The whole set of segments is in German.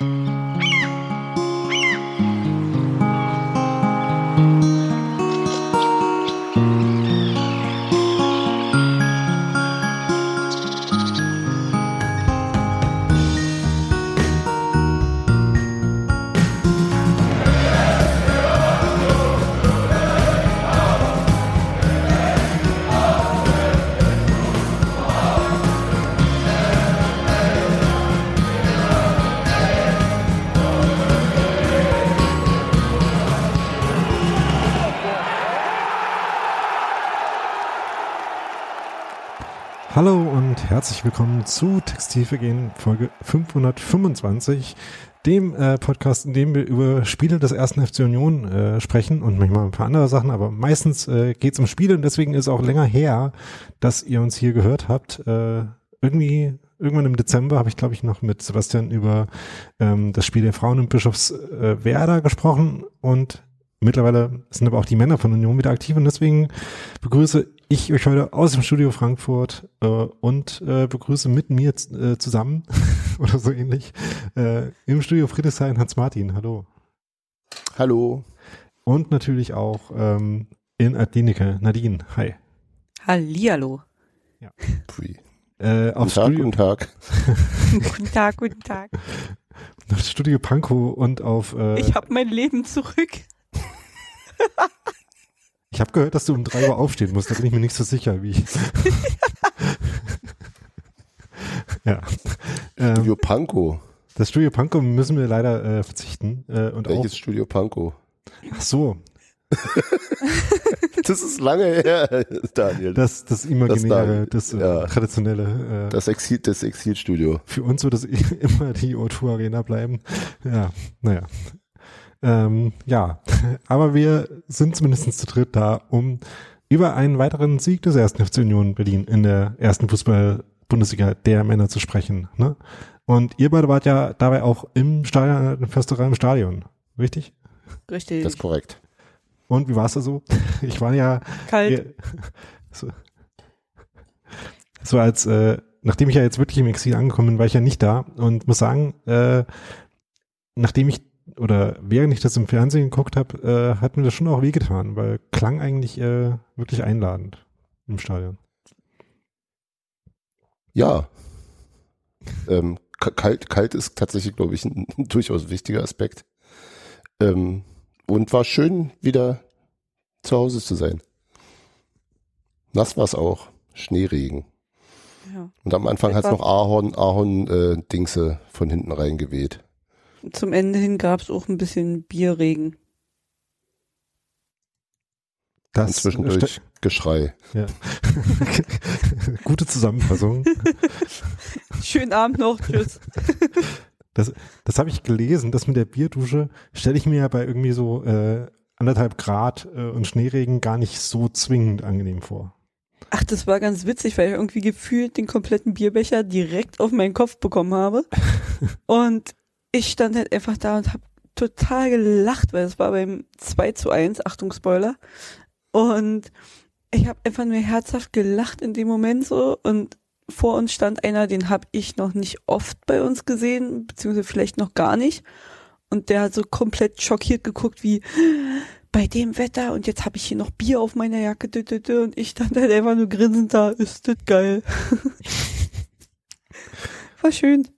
Hallo herzlich willkommen zu Textilvergehen Folge 525, dem äh, Podcast, in dem wir über Spiele des ersten FC Union äh, sprechen und manchmal ein paar andere Sachen, aber meistens äh, geht es um Spiele und deswegen ist auch länger her, dass ihr uns hier gehört habt. Äh, irgendwie irgendwann im Dezember habe ich, glaube ich, noch mit Sebastian über ähm, das Spiel der Frauen im Bischofswerda äh, gesprochen und mittlerweile sind aber auch die Männer von Union wieder aktiv und deswegen begrüße ich euch heute aus dem Studio Frankfurt äh, und äh, begrüße mit mir äh, zusammen oder so ähnlich äh, im Studio Friedrichshain Hans Martin. Hallo. Hallo. Und natürlich auch ähm, in Adlinike Nadine. Hi. Hallihallo. Ja. Äh, auf guten Tag, guten Tag. guten Tag, guten Tag. Auf Studio Pankow und auf. Äh, ich habe mein Leben zurück. Ich habe gehört, dass du um drei Uhr aufstehen musst. Da bin ich mir nicht so sicher, wie. ja. Studio Ähm, Pankow. das Studio Pankow müssen wir leider äh, verzichten. Äh, und Welches auch, Studio Pankow? ach so, Das ist lange her, Daniel. das, das imaginäre, das, Das äh, ja. traditionelle. Äh, Das Exil, das Exilstudio. für uns wird es immer die O2 Arena bleiben. Ja, naja. Ähm, ja, aber wir sind zumindest zu dritt da, um über einen weiteren Sieg des ersten FC Union Berlin in der ersten Fußball-Bundesliga der Männer zu sprechen. Ne? Und ihr beide wart ja dabei auch im Stadion, in Försterei im Stadion, richtig? Richtig. Das ist korrekt. Und wie war es da so? Ich war ja Kalt. Ja, so, so als, äh, nachdem ich ja jetzt wirklich im Exil angekommen bin, war ich ja nicht da und muss sagen, äh, nachdem ich oder während ich das im Fernsehen geguckt habe, äh, hat mir das schon auch wehgetan, weil klang eigentlich äh, wirklich einladend im Stadion. Ja. Ähm, ka- kalt, kalt ist tatsächlich, glaube ich, ein, ein durchaus wichtiger Aspekt. Ähm, und war schön, wieder zu Hause zu sein. Nass war es auch. Schneeregen. Ja. Und am Anfang hat es noch Ahorn, Ahorn äh, Dingse von hinten reingeweht. Zum Ende hin gab es auch ein bisschen Bierregen. Das zwischendurch Geschrei. Ja. Gute Zusammenfassung. Schönen Abend noch. Tschüss. Das, das habe ich gelesen, das mit der Bierdusche stelle ich mir ja bei irgendwie so äh, anderthalb Grad äh, und Schneeregen gar nicht so zwingend angenehm vor. Ach, das war ganz witzig, weil ich irgendwie gefühlt den kompletten Bierbecher direkt auf meinen Kopf bekommen habe. Und ich stand halt einfach da und habe total gelacht, weil es war beim 2 zu 1, Achtung Spoiler. Und ich habe einfach nur herzhaft gelacht in dem Moment so und vor uns stand einer, den habe ich noch nicht oft bei uns gesehen, beziehungsweise vielleicht noch gar nicht. Und der hat so komplett schockiert geguckt, wie bei dem Wetter und jetzt habe ich hier noch Bier auf meiner Jacke und ich stand halt einfach nur grinsend da, ist das geil. War schön.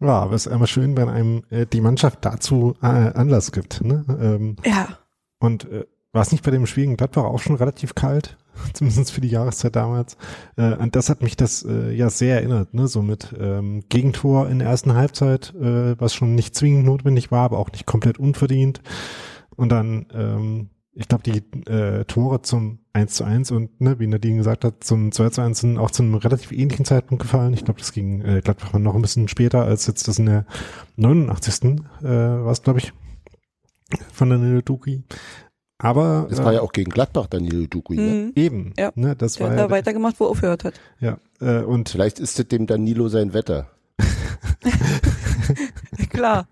Ja, aber es ist immer schön, wenn einem äh, die Mannschaft dazu äh, Anlass gibt. Ne? Ähm, Ja, und äh, war es nicht bei dem Spiel gegen Gladbach auch schon relativ kalt? Zumindest für die Jahreszeit damals. Äh, an das hat mich das äh, ja sehr erinnert, ne? So mit ähm, Gegentor in der ersten Halbzeit, äh, was schon nicht zwingend notwendig war, aber auch nicht komplett unverdient. Und dann, ähm, ich glaube, die äh, Tore zum 1 zu 1 und ne, wie Nadine gesagt hat, zum 2 zu 1 sind auch zu einem relativ ähnlichen Zeitpunkt gefallen. Ich glaube, das ging äh, Gladbach noch ein bisschen später als jetzt das in der 89. Äh, war es, glaube ich, von der Duki. Aber Das äh, war ja auch gegen Gladbach, Daniel Dukui. Ne? mhm. eben, Ja. ne, das der war hat ja, da weitergemacht, wo er aufgehört hat. ja, äh, und Vielleicht ist es dem Danilo sein Wetter. Klar,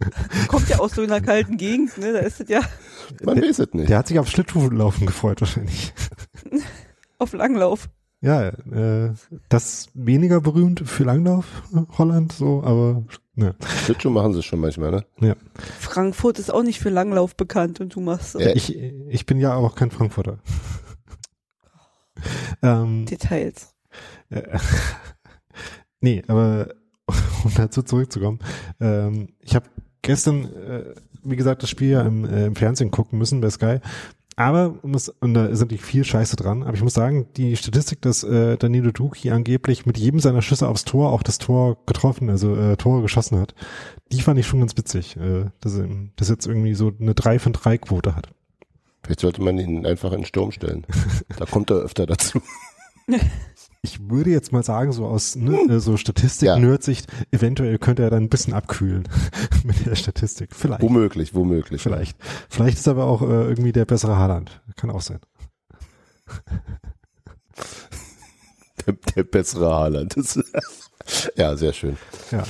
kommt ja aus so einer kalten Gegend, ne, da ist es ja Man weiß es nicht. der hat sich auf Schlittschuhlaufen gefreut wahrscheinlich. auf Langlauf. Ja, äh, das weniger berühmt für Langlauf, Holland, so, aber Ja. Schlittschuh machen sie schon manchmal, ne? Ja. Frankfurt ist auch nicht für Langlauf bekannt und du machst so Ja. Ich, ich bin ja auch kein Frankfurter. ähm, Details. Äh, nee, aber um dazu zurückzukommen, ähm, ich habe gestern, äh, wie gesagt, das Spiel ja im, äh, im Fernsehen gucken müssen bei Sky. Aber muss, und da ist natürlich viel Scheiße dran, aber ich muss sagen, die Statistik, dass äh, Danilo Duki angeblich mit jedem seiner Schüsse aufs Tor auch das Tor getroffen, also äh, Tore geschossen hat, die fand ich schon ganz witzig, äh, dass er dass er jetzt irgendwie so eine 3 von 3 Quote hat. Vielleicht sollte man ihn einfach in den Sturm stellen. Da kommt er öfter dazu. Ich würde jetzt mal sagen, so aus ne, äh, so Statistik-Nerd-Sicht, eventuell könnte er dann ein bisschen abkühlen mit der Statistik. Vielleicht. Womöglich, womöglich. Vielleicht. Vielleicht ist aber auch äh, irgendwie der bessere Haaland. Kann auch sein. Der, der bessere Haaland. Ja, sehr schön. Ja.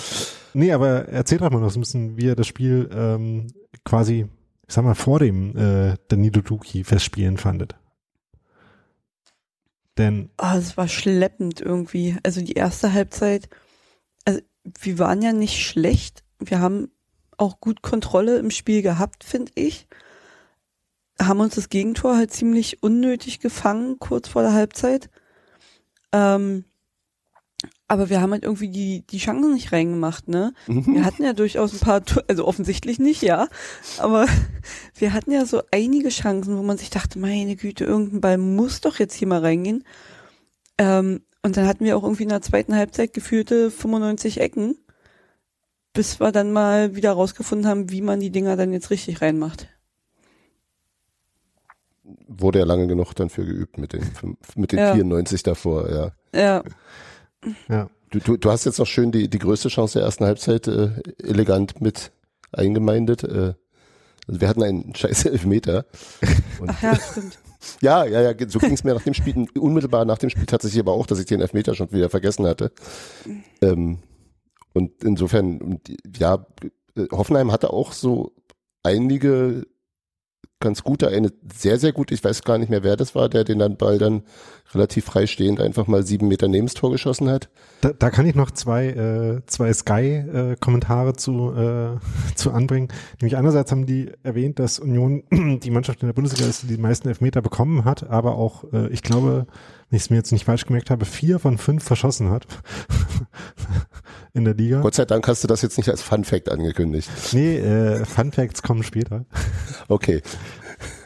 Nee, aber erzähl doch mal noch so ein bisschen, wie er das Spiel ähm, quasi, ich sag mal, vor dem äh, Danilo Duki Festspielen fandet. Denn, Ah, es war schleppend irgendwie. Also die erste Halbzeit, also wir waren ja nicht schlecht. Wir haben auch gut Kontrolle im Spiel gehabt, finde ich. Haben uns das Gegentor halt ziemlich unnötig gefangen, kurz vor der Halbzeit. Ähm, aber wir haben halt irgendwie die, die Chancen nicht reingemacht, ne? Wir hatten ja durchaus ein paar, also offensichtlich nicht, ja. Aber wir hatten ja so einige Chancen, wo man sich dachte, meine Güte, irgendein Ball muss doch jetzt hier mal reingehen. Ähm, und dann hatten wir auch irgendwie in der zweiten Halbzeit gefühlte 95 Ecken, bis wir dann mal wieder rausgefunden haben, wie man die Dinger dann jetzt richtig reinmacht. Wurde ja lange genug dann für geübt mit den, mit den Ja. 94 davor, ja. Ja, ja, Du, du, du hast jetzt noch schön die, die größte Chance der ersten Halbzeit äh, elegant mit eingemeindet. Äh, also wir hatten einen scheiß Elfmeter. Und ach ja, stimmt. ja, ja, ja, so ging es mir nach dem Spiel, unmittelbar nach dem Spiel tatsächlich aber auch, dass ich den Elfmeter schon wieder vergessen hatte. Ähm, und insofern, ja, äh, Hoffenheim hatte auch so einige ganz gute, eine sehr, sehr gut, ich weiß gar nicht mehr, wer das war, der den dann Ball dann relativ freistehend einfach mal sieben Meter neben das Tor geschossen hat. da, da kann ich noch zwei, äh, zwei Sky-Kommentare zu, äh, zu anbringen. Nämlich einerseits haben die erwähnt, dass Union die Mannschaft in der Bundesliga ist, die die meisten Elfmeter bekommen hat, aber auch, äh, ich glaube, wenn ich es mir jetzt nicht falsch gemerkt habe, vier von fünf verschossen hat in der Liga. Gott sei Dank hast du das jetzt nicht als Fun Fact angekündigt. Nee, äh, Fun Facts kommen später. Okay.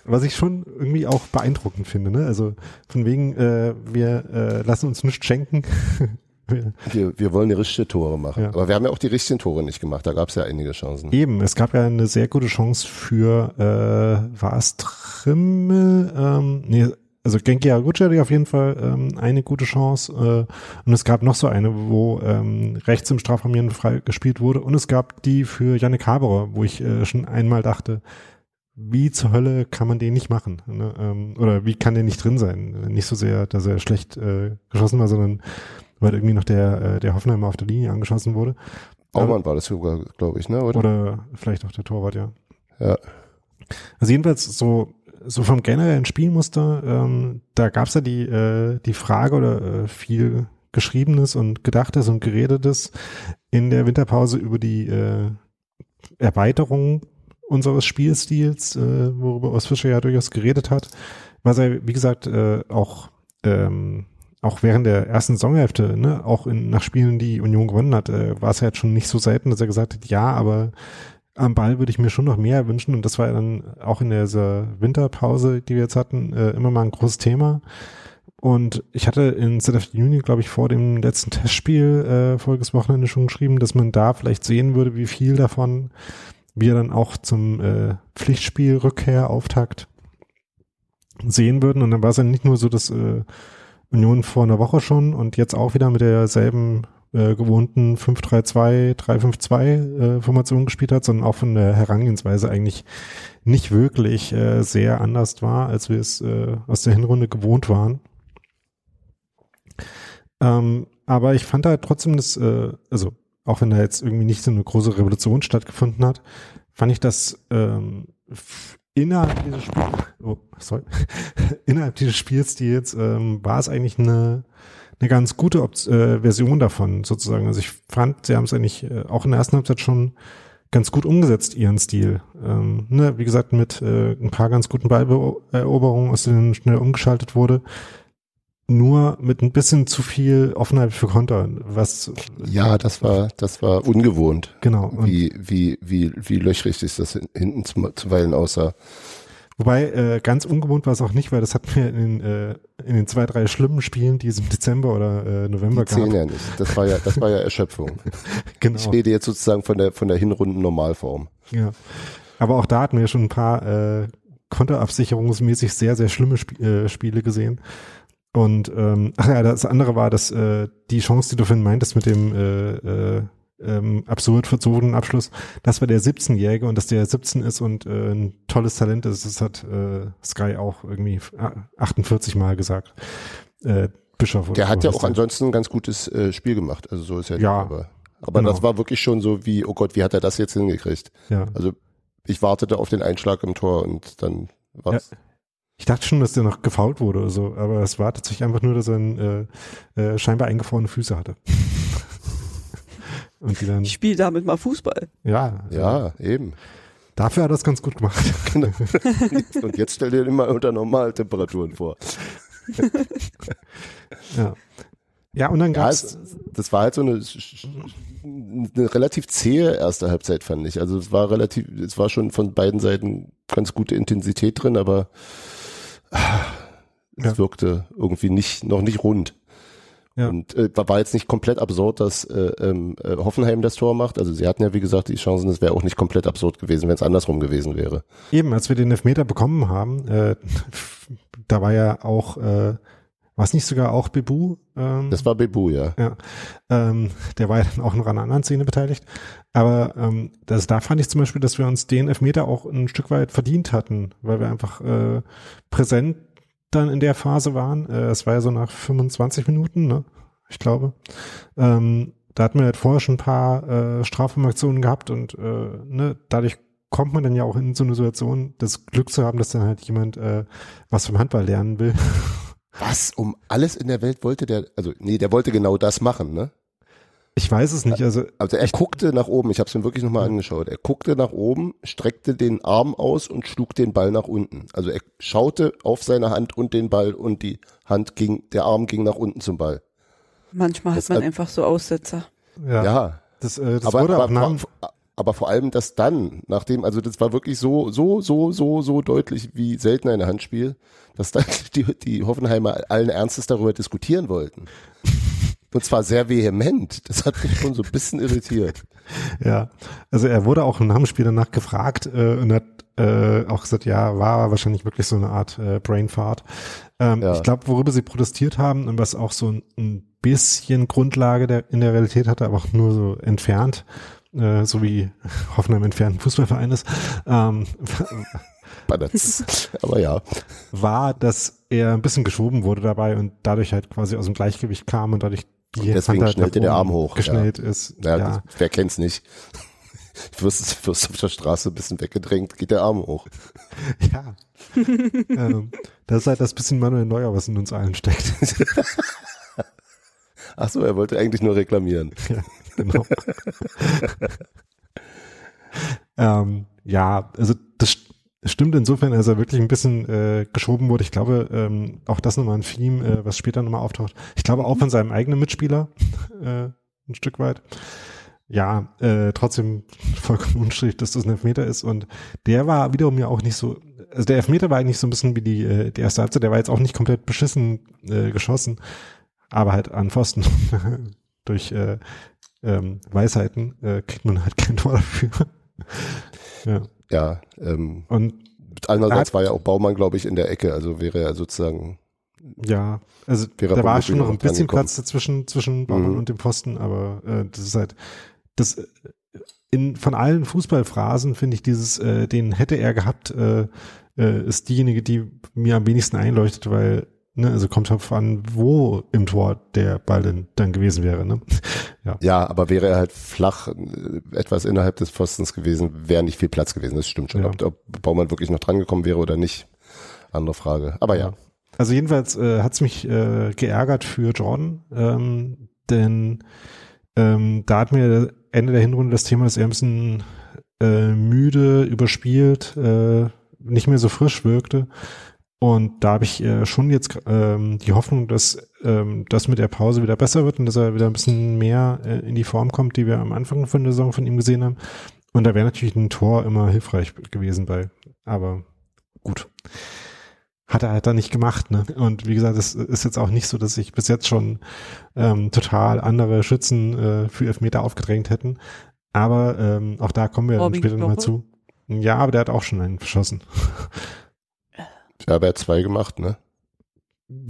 Was ich schon irgendwie auch beeindruckend finde, ne? Also von wegen, äh, wir äh, lassen uns nichts schenken. Wir- Wir, wir wollen die richtigen Tore machen. Ja. Aber wir haben ja auch die richtigen Tore nicht gemacht. Da gab es ja einige Chancen. Eben, es gab ja eine sehr gute Chance für, äh, war es Trimmel? Ähm, nee, also Genki Aguchi hatte auf jeden Fall ähm, eine gute Chance. Äh, und es gab noch so eine, wo ähm, rechts im Strafraum frei gespielt wurde. Und es gab die für Yannick Haberer, wo ich äh, schon einmal dachte, wie zur Hölle kann man den nicht machen? Ne? Ähm, oder wie kann der nicht drin sein? Nicht so sehr, dass er schlecht äh, geschossen war, sondern weil irgendwie noch der, äh, der Hoffenheimer auf der Linie angeschossen wurde. Aumann war das sogar, glaube ich, ne? Oder? Oder vielleicht auch der Torwart, ja. Ja. Also jedenfalls so, so vom generellen Spielmuster, ähm, da gab's ja die, äh, die Frage oder äh, viel Geschriebenes und Gedachtes und Geredetes in der Winterpause über die äh, Erweiterung unseres Spielstils, äh, worüber Urs Fischer ja durchaus geredet hat, was er, wie gesagt, äh, auch ähm, auch während der ersten Saisonhälfte, ne, auch in, nach Spielen, die Union gewonnen hat, äh, war es ja jetzt schon nicht so selten, dass er gesagt hat, ja, aber am Ball würde ich mir schon noch mehr wünschen und das war dann auch in dieser Winterpause, die wir jetzt hatten, äh, immer mal ein großes Thema. Und ich hatte in ZF Union, glaube ich, vor dem letzten Testspiel äh, voriges Wochenende schon geschrieben, dass man da vielleicht sehen würde, wie viel davon wir dann auch zum äh, Pflichtspiel Rückkehr Auftakt sehen würden. Und dann war es ja nicht nur so, dass äh, Union vor einer Woche schon und jetzt auch wieder mit derselben äh, gewohnten 5-3-2, 3-5-2 äh, gespielt hat, sondern auch von der Herangehensweise eigentlich nicht wirklich äh, sehr anders war, als wir es äh, aus der Hinrunde gewohnt waren. Ähm, aber ich fand halt trotzdem das, äh, also auch wenn da jetzt irgendwie nicht so eine große Revolution stattgefunden hat, fand ich das ähm, innerhalb dieses Spiels, oh, sorry, innerhalb dieses Spielstils ähm, war es eigentlich eine, eine ganz gute Op äh, Version davon sozusagen. Also ich fand, sie haben es eigentlich äh, auch in der ersten Halbzeit schon ganz gut umgesetzt, ihren Stil. Ähm, ne, wie gesagt, mit äh, ein paar ganz guten Balleroberungen, aus denen schnell umgeschaltet wurde. Nur mit ein bisschen zu viel Offenheit für Konter, was ja, das war das war ungewohnt. Genau. wie wie wie wie löchrig ist das hinten zuweilen aussah. Wobei äh, ganz ungewohnt war es auch nicht, weil das hatten wir in den, äh, in den zwei, drei schlimmen Spielen, die es im Dezember oder äh, November die gab. ja nicht. Das war ja, das war ja Erschöpfung. genau. Ich rede jetzt sozusagen von der von der Hinrunden Normalform. Ja. Aber auch da hatten wir schon ein paar äh, konterabsicherungsmäßig sehr, sehr schlimme Sp äh, Spiele gesehen. Und ähm, ach ja, das andere war, dass äh, die Chance, die du vorhin meintest mit dem äh, äh, ähm, absurd verzogenen Abschluss. Das war der 17-Jährige und dass der 17 ist und äh, ein tolles Talent ist, das hat äh, Sky auch irgendwie 48 Mal gesagt. Äh, Bischof. Der hat ja auch ansonsten ein ganz gutes äh, Spiel gemacht. Also so ist ja. Ja. Aber, aber genau. das war wirklich schon so wie, oh Gott, wie hat er das jetzt hingekriegt? Ja. Also ich wartete auf den Einschlag im Tor und dann war's. Ja. Ich dachte schon, dass der noch gefault wurde oder so, aber es war tatsächlich einfach nur, dass er ein, äh, äh, scheinbar eingefrorene Füße hatte. Und die dann. Ich spiele damit mal Fußball. Ja. Ja, eben. Dafür hat er es ganz gut gemacht. Genau. Und jetzt stell dir immer unter Normaltemperaturen vor. ja. Ja, und dann gab's. Ja, das war halt so eine, eine relativ zähe erste Halbzeit, fand ich. Also es war relativ, es war schon von beiden Seiten ganz gute Intensität drin, aber es ja. wirkte irgendwie nicht, noch nicht rund. Ja. Und äh, war jetzt nicht komplett absurd, dass äh, ähm, äh, Hoffenheim das Tor macht. Also sie hatten ja, wie gesagt, die Chancen, es wäre auch nicht komplett absurd gewesen, wenn es andersrum gewesen wäre. Eben, als wir den Elfmeter bekommen haben, äh, da war ja auch, äh, war es nicht sogar auch Bebu? Ähm, das war Bebu, ja. Ja, ähm, der war ja dann auch noch an einer anderen Szene beteiligt. Aber ähm, das, da fand ich zum Beispiel, dass wir uns den Elfmeter auch ein Stück weit verdient hatten, weil wir einfach äh, präsent dann in der Phase waren. Äh, es war ja so nach 25 Minuten, ne? Ich glaube. Ähm, da hatten wir halt vorher schon ein paar äh, Strafraumaktionen gehabt und äh, ne, dadurch kommt man dann ja auch in so eine Situation, das Glück zu haben, dass dann halt jemand äh, was vom Handball lernen will. Was um alles in der Welt wollte der, also nee, der wollte genau das machen, ne? Ich weiß es nicht. Also, also er guckte nach oben, ich habe es mir wirklich nochmal angeschaut. Er guckte nach oben, streckte den Arm aus und schlug den Ball nach unten. Also er schaute auf seine Hand und den Ball und die Hand ging, der Arm ging nach unten zum Ball. Manchmal das, hat man einfach so Aussetzer. Ja. ja. Das, äh, das aber, wurde aber, aber, aber vor allem das dann, nachdem, also das war wirklich so, so, so, so, so deutlich wie selten ein Handspiel, dass dann die, die Hoffenheimer allen Ernstes darüber diskutieren wollten. Und zwar sehr vehement. Das hat mich schon so ein bisschen irritiert. Ja, also er wurde auch nach dem Spiel danach gefragt äh, und hat äh, auch gesagt, ja, war wahrscheinlich wirklich so eine Art äh, Brainfart. Ähm, ja. Ich glaube, worüber sie protestiert haben und was auch so ein, ein bisschen Grundlage der, in der Realität hatte, aber auch nur so entfernt, äh, so wie Hoffenheim entfernt ein Fußballverein ist, ähm, aber ja. War, dass er ein bisschen geschoben wurde dabei und dadurch halt quasi aus dem Gleichgewicht kam und dadurch und deswegen Hand schnellte der Arm hoch. Geschnellt ja. ist. Ja, ja. Wer kennt's nicht? Du wirst, wirst auf der Straße ein bisschen weggedrängt, geht der Arm hoch. Ja. ähm, das ist halt das bisschen Manuel Neuer, was in uns allen steckt. Ach so, er wollte eigentlich nur reklamieren. Ja, genau. ähm, ja, also das stimmt insofern, als er wirklich ein bisschen äh, geschoben wurde. Ich glaube, ähm, auch das nochmal ein Theme, äh, was später nochmal auftaucht. Ich glaube auch von seinem eigenen Mitspieler äh, ein Stück weit. Ja, äh, trotzdem vollkommen unstrittig, dass das ein Elfmeter ist. Und der war wiederum ja auch nicht so, also der Elfmeter war eigentlich so ein bisschen wie die, äh, die erste Halbzeit, der war jetzt auch nicht komplett beschissen äh, geschossen, aber halt an Pfosten. Durch äh, ähm, Weisheiten äh, kriegt man halt kein Tor dafür. ja. Ja, ähm, und andererseits war ja auch Baumann, glaube ich, in der Ecke, also wäre er sozusagen. Ja, also da war schon noch ein bisschen Platz dazwischen zwischen Baumann mhm. und dem Pfosten, aber äh, das ist halt das in von allen Fußballphrasen finde ich dieses, äh, den hätte er gehabt, äh, äh, ist diejenige, die mir am wenigsten einleuchtet, weil Ne, also kommt darauf an, wo im Tor der Ball denn dann gewesen wäre. Ne? Ja. ja, aber wäre er halt flach äh, etwas innerhalb des Pfostens gewesen, wäre nicht viel Platz gewesen. Das stimmt schon. Ja. Ob, ob Baumann wirklich noch dran gekommen wäre oder nicht, andere Frage. Aber ja. ja. also jedenfalls äh, hat es mich äh, geärgert für Jordan, ähm, denn ähm, da hat mir Ende der Hinrunde das Thema, dass er ein bisschen äh, müde, überspielt, äh, nicht mehr so frisch wirkte. Und da habe ich äh, schon jetzt ähm, die Hoffnung, dass ähm, das mit der Pause wieder besser wird und dass er wieder ein bisschen mehr äh, in die Form kommt, die wir am Anfang von der Saison von ihm gesehen haben. Und da wäre natürlich ein Tor immer hilfreich gewesen bei. Aber gut. Hat er halt da nicht gemacht, ne? Und wie gesagt, es ist jetzt auch nicht so, dass sich bis jetzt schon ähm, total andere Schützen äh, für Elfmeter aufgedrängt hätten. Aber ähm, auch da kommen wir dann später nochmal zu. Ja, aber der hat auch schon einen verschossen. Ja, aber er hat zwei gemacht, ne?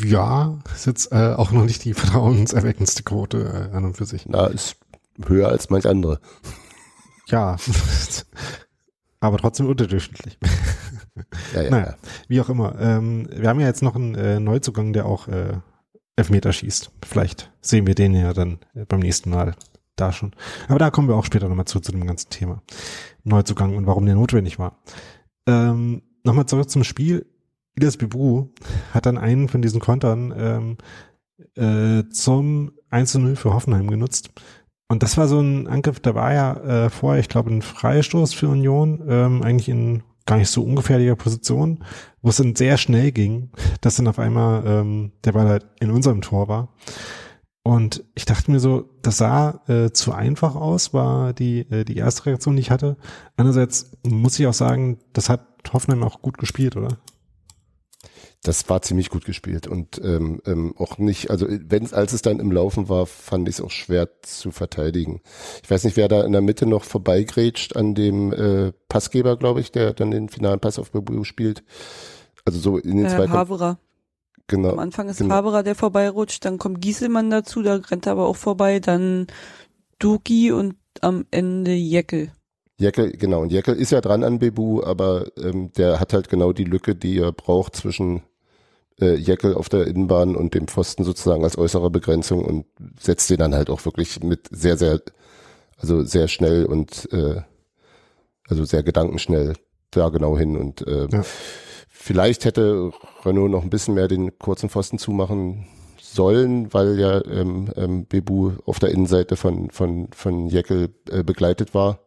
Ja, ist jetzt äh, auch noch nicht die vertrauenserweckendste Quote äh, an und für sich. Na, ist höher als manch andere. Ja, aber trotzdem unterdurchschnittlich. Ja, ja, naja, ja. wie auch immer. Ähm, wir haben ja jetzt noch einen äh, Neuzugang, der auch äh, Elfmeter schießt. Vielleicht sehen wir den ja dann äh, beim nächsten Mal da schon. Aber da kommen wir auch später nochmal zu, zu dem ganzen Thema. Neuzugang und warum der notwendig war. Ähm, nochmal zurück zum Spiel. Idas Bibu hat dann einen von diesen Kontern ähm, äh, zum 1-0 für Hoffenheim genutzt. Und das war so ein Angriff, da war ja äh, vorher, ich glaube, ein Freistoß für Union, ähm, eigentlich in gar nicht so ungefährlicher Position, wo es dann sehr schnell ging, dass dann auf einmal ähm, der Ball halt in unserem Tor war. Und ich dachte mir so, das sah äh, zu einfach aus, war die, äh, die erste Reaktion, die ich hatte. Andererseits muss ich auch sagen, das hat Hoffenheim auch gut gespielt, oder? Das war ziemlich gut gespielt und ähm, ähm, auch nicht, also wenn als es dann im Laufen war, fand ich es auch schwer zu verteidigen. Ich weiß nicht, wer da in der Mitte noch vorbeigrätscht an dem äh, Passgeber, glaube ich, der dann den finalen Pass auf Bebu spielt. Also so in den Äh, zwei Haberer. genau. Am Anfang ist genau. Haberer, der vorbeirutscht, dann kommt Gieselmann dazu, da rennt er aber auch vorbei, dann Duki und am Ende Jeckel. Jeckel, genau. Und Jeckel ist ja dran an Bebu, aber ähm, der hat halt genau die Lücke, die er braucht zwischen äh, Jeckel auf der Innenbahn und dem Pfosten sozusagen als äußere Begrenzung und setzt den dann halt auch wirklich mit sehr, sehr, also sehr schnell und äh, also sehr gedankenschnell da genau hin. Und äh, Ja. vielleicht hätte Renault noch ein bisschen mehr den kurzen Pfosten zumachen sollen, weil ja ähm, ähm, Bebu auf der Innenseite von, von, von Jeckel äh, begleitet war.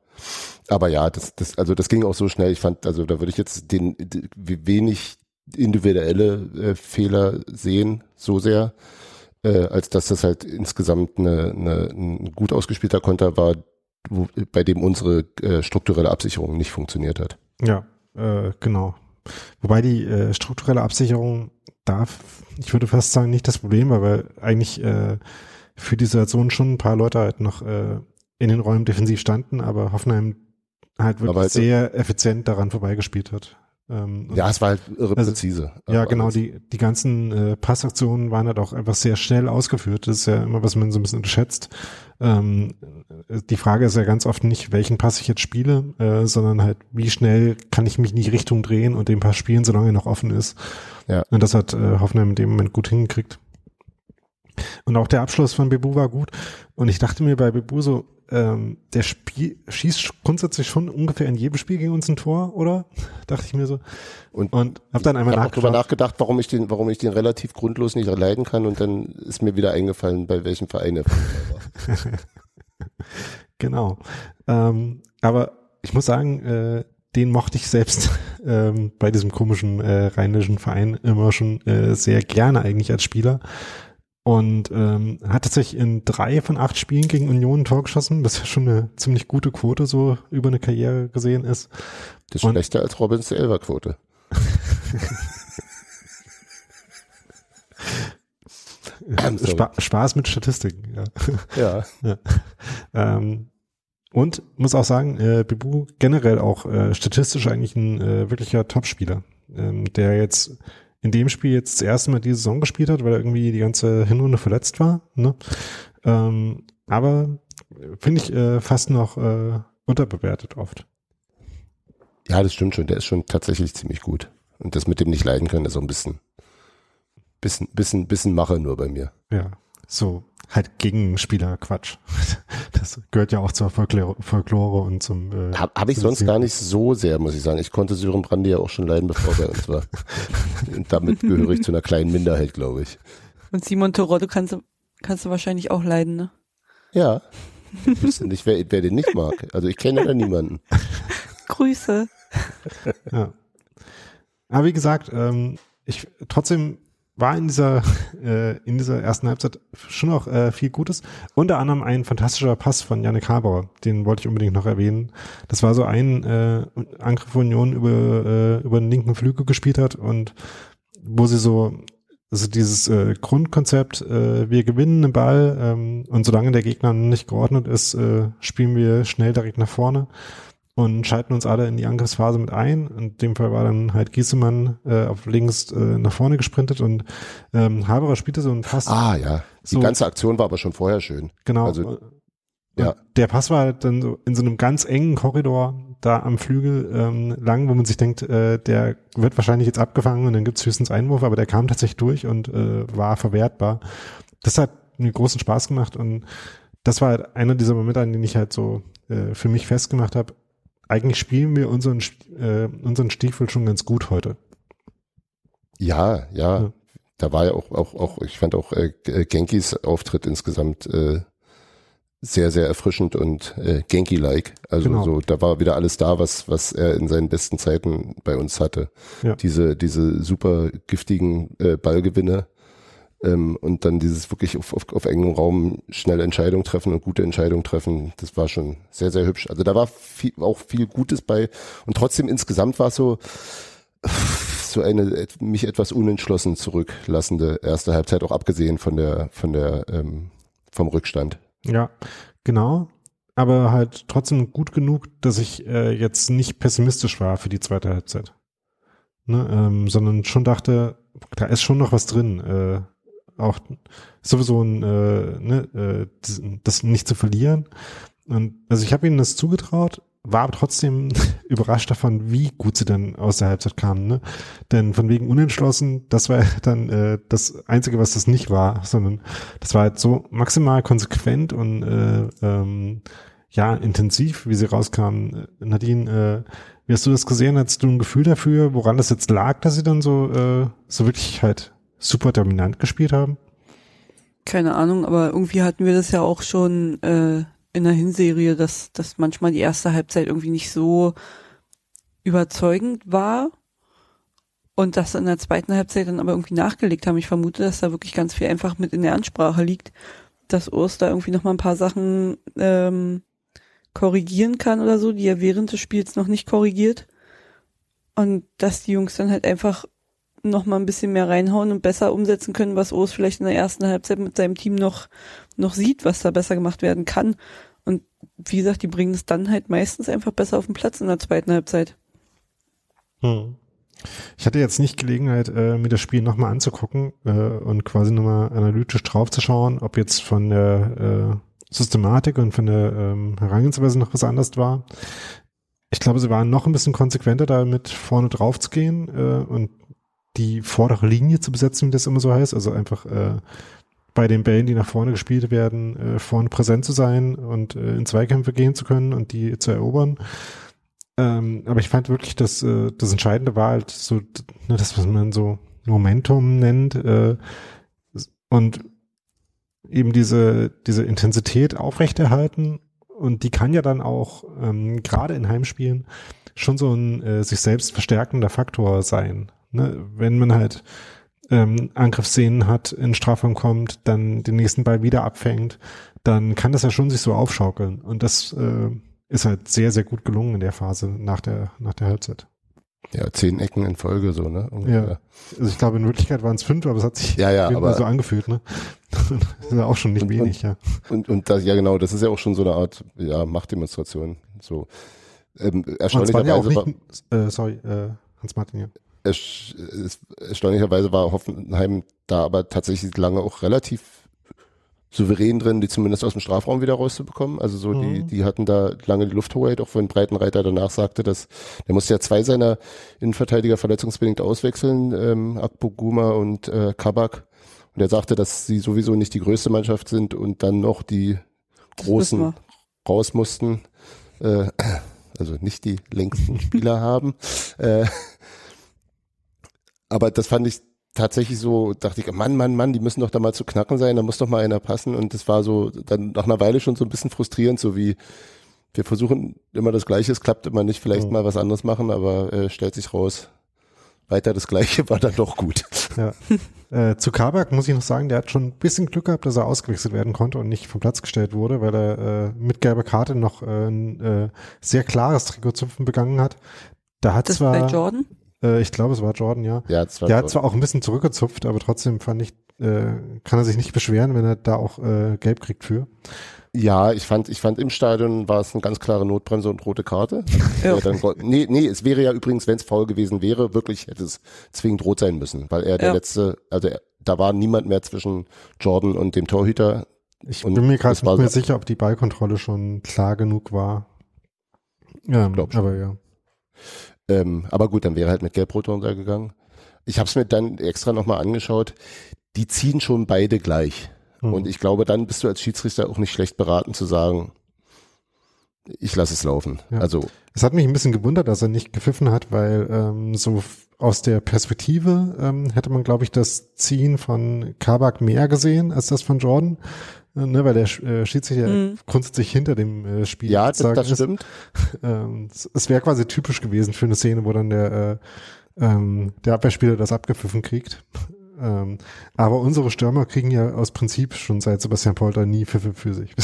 Aber ja, das, das, also das ging auch so schnell. Ich fand, also da würde ich jetzt den wenig individuelle äh, Fehler sehen, so sehr, äh, als dass das halt insgesamt eine, eine, ein gut ausgespielter Konter war, wo, bei dem unsere äh, strukturelle Absicherung nicht funktioniert hat. Ja, äh, genau. Wobei die äh, strukturelle Absicherung darf, ich würde fast sagen, nicht das Problem war, weil eigentlich äh, für die Situation schon ein paar Leute halt noch äh, in den Räumen defensiv standen, aber Hoffenheim halt wirklich halt- sehr effizient daran vorbeigespielt hat. Ähm, Ja, es war halt irre Also, präzise. Ja, genau, die, die ganzen äh, Passaktionen waren halt auch einfach sehr schnell ausgeführt. Das ist ja immer, was man so ein bisschen unterschätzt. Ähm, äh, die Frage ist ja ganz oft nicht, welchen Pass ich jetzt spiele, äh, sondern halt, wie schnell kann ich mich in die Richtung drehen und den Pass spielen, solange er noch offen ist. Ja. Und das hat äh, Hoffenheim in dem Moment gut hingekriegt. Und auch der Abschluss von Bebu war gut. Und ich dachte mir bei Bebu so, ähm, der Spiel, schießt grundsätzlich schon ungefähr in jedem Spiel gegen uns ein Tor, oder? Dachte ich mir so. Und Und hab dann einmal habe auch drüber nachgeschaut. nachgedacht, warum ich den, warum ich den relativ grundlos nicht leiden kann und dann ist mir wieder eingefallen, bei welchem Verein er war. Genau. Ähm, aber ich muss sagen, äh, den mochte ich selbst ähm, bei diesem komischen äh, rheinischen Verein immer schon äh, sehr gerne eigentlich als Spieler. Und ähm, hat tatsächlich in drei von acht Spielen gegen Union ein Tor geschossen, was ja schon eine ziemlich gute Quote so über eine Karriere gesehen ist. Das ist Und- schlechter als Robins Elverquote. Spa Spaß mit Statistiken, ja. Ja. Ähm, und muss auch sagen, äh, Bibu generell auch äh, statistisch eigentlich ein äh, wirklicher Topspieler, ähm, der jetzt in dem Spiel jetzt das erste Mal diese Saison gespielt hat, weil er irgendwie die ganze Hinrunde verletzt war. Ne? Ähm, aber finde ich äh, fast noch äh, unterbewertet oft. Ja, das stimmt schon. Der ist schon tatsächlich ziemlich gut. Und das mit dem nicht leiden können, ist so ein bisschen, bisschen, bisschen, bisschen Mache nur bei mir. Ja, so. Halt Gegenspieler-Quatsch. Das gehört ja auch zur Folklore, Folklore und zum. Äh, Habe hab ich sonst gar nicht so sehr, muss ich sagen. Ich konnte Sören Brandi ja auch schon leiden, bevor er uns war. und damit gehöre ich zu einer kleinen Minderheit, glaube ich. Und Simon Terodde kannst, kannst du wahrscheinlich auch leiden, ne? Ja. Ich wüsste nicht, wer, wer den nicht mag. Also ich kenne da niemanden. Grüße. ja. Aber wie gesagt, ähm, ich trotzdem war in dieser äh, in dieser ersten Halbzeit schon noch äh, viel Gutes. Unter anderem ein fantastischer Pass von Janik Haber, den wollte ich unbedingt noch erwähnen. Das war so ein äh, Angriff von Union über äh, über den linken Flügel gespielt hat und wo sie so also dieses äh, Grundkonzept, äh, wir gewinnen den Ball ähm, und solange der Gegner nicht geordnet ist, äh, spielen wir schnell direkt nach vorne und schalten uns alle in die Angriffsphase mit ein. In dem Fall war dann halt Giesemann äh, auf links äh, nach vorne gesprintet und ähm, Haberer spielte so einen Pass. Ah ja, die so, ganze Aktion war aber schon vorher schön. Genau. Also, ja. Der Pass war halt dann so in so einem ganz engen Korridor da am Flügel ähm, lang, wo man sich denkt, äh, der wird wahrscheinlich jetzt abgefangen und dann gibt's höchstens Einwurf, aber der kam tatsächlich durch und äh, war verwertbar. Das hat mir großen Spaß gemacht und das war halt einer dieser Momente, an denen ich halt so äh, für mich festgemacht habe, eigentlich spielen wir unseren, äh, unseren Stiefel schon ganz gut heute. Ja, ja, ja. Da war ja auch, auch, auch, ich fand auch äh, Genkis Auftritt insgesamt äh, sehr, sehr erfrischend und äh, Genki-like. Also genau. so, da war wieder alles da, was, was er in seinen besten Zeiten bei uns hatte. Ja. Diese, diese super giftigen äh, Ballgewinne ähm, und dann dieses wirklich auf, auf, auf engem Raum schnelle Entscheidungen treffen und gute Entscheidungen treffen, das war schon sehr, sehr hübsch. Also da war viel, auch viel Gutes bei und trotzdem insgesamt war es so, so eine mich etwas unentschlossen zurücklassende erste Halbzeit, auch abgesehen von der, von der, ähm, vom Rückstand. Ja, genau. Aber halt trotzdem gut genug, dass ich äh, jetzt nicht pessimistisch war für die zweite Halbzeit. Ne, ähm, sondern schon dachte, da ist schon noch was drin. Äh, auch sowieso ein, äh, ne, äh, das nicht zu verlieren. Und also ich habe ihnen das zugetraut, war aber trotzdem überrascht davon, wie gut sie dann aus der Halbzeit kamen. Ne? Denn von wegen unentschlossen, das war dann äh, das Einzige, was das nicht war, sondern das war halt so maximal konsequent und äh, ähm, ja intensiv, wie sie rauskamen. Nadine, äh, wie hast du das gesehen? Hast du ein Gefühl dafür, woran das jetzt lag, dass sie dann so äh, so wirklich halt super dominant gespielt haben? Keine Ahnung, aber irgendwie hatten wir das ja auch schon äh, in der Hinserie, dass, dass manchmal die erste Halbzeit irgendwie nicht so überzeugend war und das in der zweiten Halbzeit dann aber irgendwie nachgelegt haben. Ich vermute, dass da wirklich ganz viel einfach mit in der Ansprache liegt, dass Urs da irgendwie noch mal ein paar Sachen ähm, korrigieren kann oder so, die er während des Spiels noch nicht korrigiert. Und dass die Jungs dann halt einfach noch mal ein bisschen mehr reinhauen und besser umsetzen können, was Urs vielleicht in der ersten Halbzeit mit seinem Team noch, noch sieht, was da besser gemacht werden kann. Und wie gesagt, die bringen es dann halt meistens einfach besser auf den Platz in der zweiten Halbzeit. Hm. Ich hatte jetzt nicht Gelegenheit, äh, mir das Spiel nochmal anzugucken äh, und quasi nochmal analytisch draufzuschauen, ob jetzt von der äh, Systematik und von der ähm, Herangehensweise noch was anders war. Ich glaube, sie waren noch ein bisschen konsequenter damit vorne drauf zu gehen äh, und die vordere Linie zu besetzen, wie das immer so heißt. Also einfach äh, bei den Bällen, die nach vorne gespielt werden, äh, vorne präsent zu sein und äh, in Zweikämpfe gehen zu können und die zu erobern. Ähm, aber ich fand wirklich, dass äh, das Entscheidende war halt so, ne, das, was man so Momentum nennt äh, und eben diese, diese Intensität aufrechterhalten und die kann ja dann auch ähm, gerade in Heimspielen schon so ein äh, sich selbst verstärkender Faktor sein. Ne? Wenn man halt ähm, Angriffsszenen hat, in Strafraum kommt, dann den nächsten Ball wieder abfängt, dann kann das ja schon sich so aufschaukeln. Und das äh, ist halt sehr, sehr gut gelungen in der Phase nach der, nach der Halbzeit. Ja, zehn Ecken in Folge so, ne? Ungefähr. Ja. Also ich glaube, in Wirklichkeit waren es fünf, aber es hat sich ja, ja, aber, so angefühlt, ne? das ist ja auch schon nicht und, wenig, ja. Und, und das, ja genau, das ist ja auch schon so eine Art, ja, Machtdemonstration. So. Ähm, erstaunlicherweise ja nicht, äh, sorry, äh, Hans-Martin, ja erstaunlicherweise war Hoffenheim da aber tatsächlich lange auch relativ souverän drin, die zumindest aus dem Strafraum wieder rauszubekommen. Also so, mhm. die, die hatten da lange die Lufthoheit, auch wenn Breitenreiter danach sagte, dass der musste ja zwei seiner Innenverteidiger verletzungsbedingt auswechseln, ähm, Akpo Guma und äh, Kabak. Und er sagte, dass sie sowieso nicht die größte Mannschaft sind und dann noch die Großen raus mussten. Äh, also nicht die längsten Spieler haben. Äh, aber das fand ich tatsächlich so, dachte ich, Mann, Mann, Mann, die müssen doch da mal zu knacken sein, da muss doch mal einer passen. Und das war so dann nach einer Weile schon so ein bisschen frustrierend, so wie wir versuchen immer das Gleiche, es klappt immer nicht, vielleicht Mhm. mal was anderes machen, aber äh, stellt sich raus, weiter das Gleiche war dann doch gut. Ja. äh, zu Kabak muss ich noch sagen, der hat schon ein bisschen Glück gehabt, dass er ausgewechselt werden konnte und nicht vom Platz gestellt wurde, weil er äh, mit gelber Karte noch äh, ein äh, sehr klares Trikotzupfen begangen hat. Da hat Das bei zwar, Jordan? Äh, ich glaube, es war Jordan, ja. Ja, das war Der hat zwar auch ein bisschen zurückgezupft, aber trotzdem fand ich, äh, kann er sich nicht beschweren, wenn er da auch äh, gelb kriegt für. Ja, ich fand, ich fand im Stadion war es eine ganz klare Notbremse und rote Karte. Ja. Ja. Dann, nee, nee, es wäre ja übrigens, wenn es faul gewesen wäre, wirklich hätte es zwingend rot sein müssen, weil er der Ja. letzte, also er, da war niemand mehr zwischen Jordan und dem Torhüter. Ich Und bin mir gerade nicht mehr sicher, ob die Ballkontrolle schon klar genug war. Ja, Glaub schon. aber ja. Ähm, aber gut, dann wäre halt mit Gelb-Rot runtergegangen. Ich habe es mir dann extra nochmal angeschaut. Die ziehen schon beide gleich. Hm. Und ich glaube, dann bist du als Schiedsrichter auch nicht schlecht beraten zu sagen, ich lasse es laufen. Ja. Also Es hat mich ein bisschen gewundert, dass er nicht gepfiffen hat, weil ähm, so aus der Perspektive ähm, hätte man, glaube ich, das Ziehen von Kabak mehr gesehen als das von Jordan, ne, weil der äh, Schiedsrichter Mhm. grundsätzlich hinter dem äh, Spiel ja, das, das stimmt. Ähm, es es wäre quasi typisch gewesen für eine Szene, wo dann der, äh, ähm, der Abwehrspieler das abgepfiffen kriegt. Ähm, aber unsere Stürmer kriegen ja aus Prinzip schon seit Sebastian Polter nie Pfiffe für sich.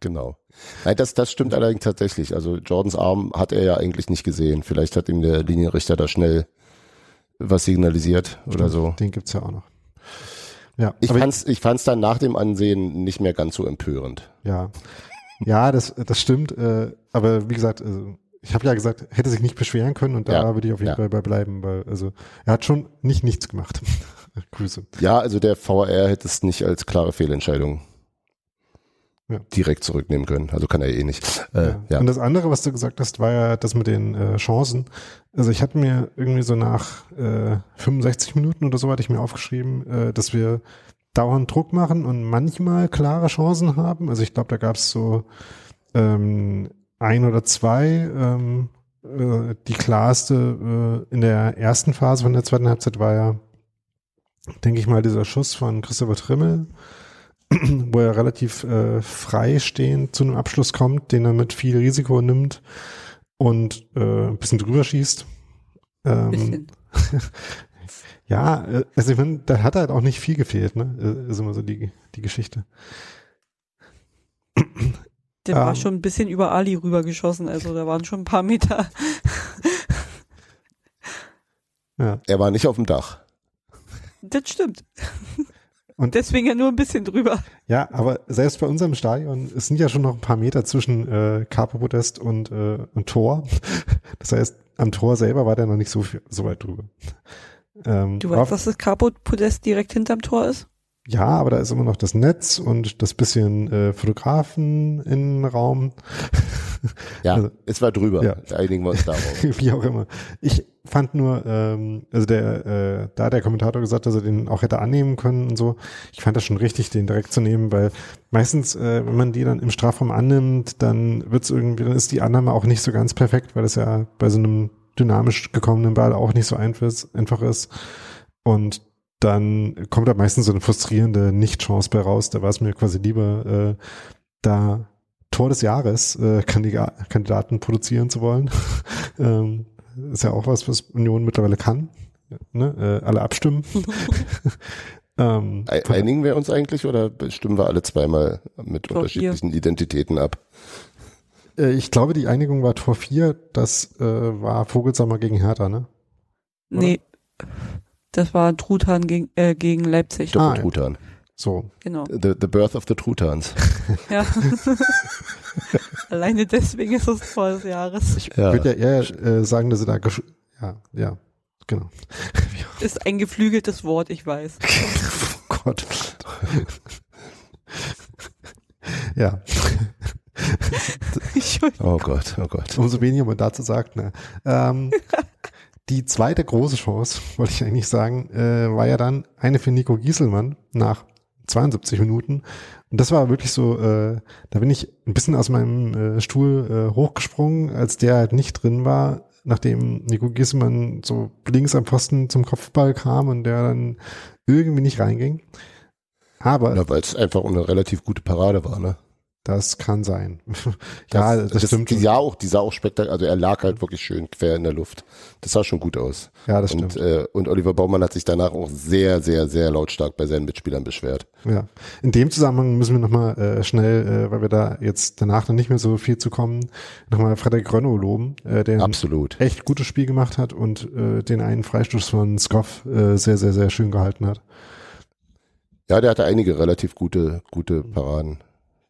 Genau. Nein, das, das stimmt allerdings tatsächlich. Also Jordans Arm hat er ja eigentlich nicht gesehen. Vielleicht hat ihm der Linienrichter da schnell was signalisiert oder so. Den gibt's ja auch noch. Ja, Ich fand's, ich fand's dann nach dem Ansehen nicht mehr ganz so empörend. Ja, ja, das, das stimmt. Äh, aber wie gesagt, also, ich habe ja gesagt, hätte sich nicht beschweren können und da Ja, würde ich auf jeden ja. Fall bei bleiben, weil also er hat schon nicht nichts gemacht. Grüße. Ja, also der VR hätte es nicht als klare Fehlentscheidung Ja. direkt zurücknehmen können. Also kann er eh nicht. Äh, Ja. ja. Und das andere, was du gesagt hast, war ja das mit den äh, Chancen. Also ich hatte mir irgendwie so nach äh, 65 Minuten oder so hatte ich mir aufgeschrieben, äh, dass wir dauernd Druck machen und manchmal klare Chancen haben. Also ich glaube, da gab es so ähm, ein oder zwei. Ähm, äh, die klarste äh, in der ersten Phase von der zweiten Halbzeit war ja, denke ich mal, dieser Schuss von Christopher Trimmel, wo er relativ äh, freistehend zu einem Abschluss kommt, den er mit viel Risiko nimmt und äh, ein bisschen drüber schießt. Ähm, Bisschen. ja, äh, also ich meine, da hat halt auch nicht viel gefehlt, ne? Äh, Ist immer so die, die Geschichte. Der Ähm. war schon ein bisschen über Ali rübergeschossen, also da waren schon ein paar Meter. Ja. Er war nicht auf dem Dach. Das stimmt. Und- deswegen ja nur ein bisschen drüber. Ja, aber selbst bei unserem Stadion, es sind ja schon noch ein paar Meter zwischen äh, Capo-Podest und, äh, und Tor. Das heißt, am Tor selber war der noch nicht so, viel, so weit drüber. Ähm, Du weißt, dass das Capo-Podest direkt hinterm Tor ist? Ja, aber da ist immer noch das Netz und das bisschen äh, Fotografen in Raum. Ja, Also- es war drüber. Ja. Einigen wir uns darauf. Wie auch immer. Ich fand nur, ähm, also der, äh, da hat der Kommentator gesagt, dass er den auch hätte annehmen können und so. Ich fand das schon richtig, den direkt zu nehmen, weil meistens, äh, wenn man die dann im Strafraum annimmt, dann wird's irgendwie, dann ist die Annahme auch nicht so ganz perfekt, weil das ja bei so einem dynamisch gekommenen Ball auch nicht so einfach einfach ist. Und dann kommt da meistens so eine frustrierende Nicht-Chance bei raus. Da war es mir quasi lieber, äh, da Tor des Jahres äh, Kandidaten produzieren zu wollen. ähm, ist ja auch was, was Union mittlerweile kann. Ne? Äh, alle abstimmen. ähm, Ei- Einigen wir uns eigentlich oder stimmen wir alle zweimal mit Tor unterschiedlichen Identitäten ab? äh, ich glaube, die Einigung war Tor 4. Das äh, war Vogelsammer gegen Hertha, ne? Oder? Nee. Das war Truthahn gegen, äh, gegen Leipzig. Ah, ja. Truthahn. So. Genau. The, the birth of the Truthahns. Ja. Alleine deswegen ist es Tor des Jahres. Ich Ja. würde ja eher äh, sagen, dass sie da ja, ja, genau. Ist ein geflügeltes Wort, ich weiß. oh Gott. ja. Oh Gott, oh Gott. Umso weniger man dazu sagt, ne. Ähm, die zweite große Chance, wollte ich eigentlich sagen, äh, war ja dann eine für Nico Gieselmann nach 72 Minuten. Und das war wirklich so, äh, da bin ich ein bisschen aus meinem äh, Stuhl äh, hochgesprungen, als der halt nicht drin war, nachdem Nico Gieselmann so links am Pfosten zum Kopfball kam und der dann irgendwie nicht reinging. Aber. Ja, weil es einfach eine relativ gute Parade war, ne? Das kann sein. ja, das, das, stimmt. Die sah auch, die sah auch spektakulär, also er lag halt wirklich schön quer in der Luft. Das sah schon gut aus. Ja, das und, stimmt. Äh, und Oliver Baumann hat sich danach auch sehr, sehr, sehr lautstark bei seinen Mitspielern beschwert. Ja. In dem Zusammenhang müssen wir nochmal äh, schnell, äh, weil wir da jetzt danach noch nicht mehr so viel zu kommen, nochmal Frederik Rönno loben, äh, der Absolut. ein echt gutes Spiel gemacht hat und äh, den einen Freistoß von Skoff äh, sehr, sehr, sehr schön gehalten hat. Ja, der hatte einige relativ gute, gute Paraden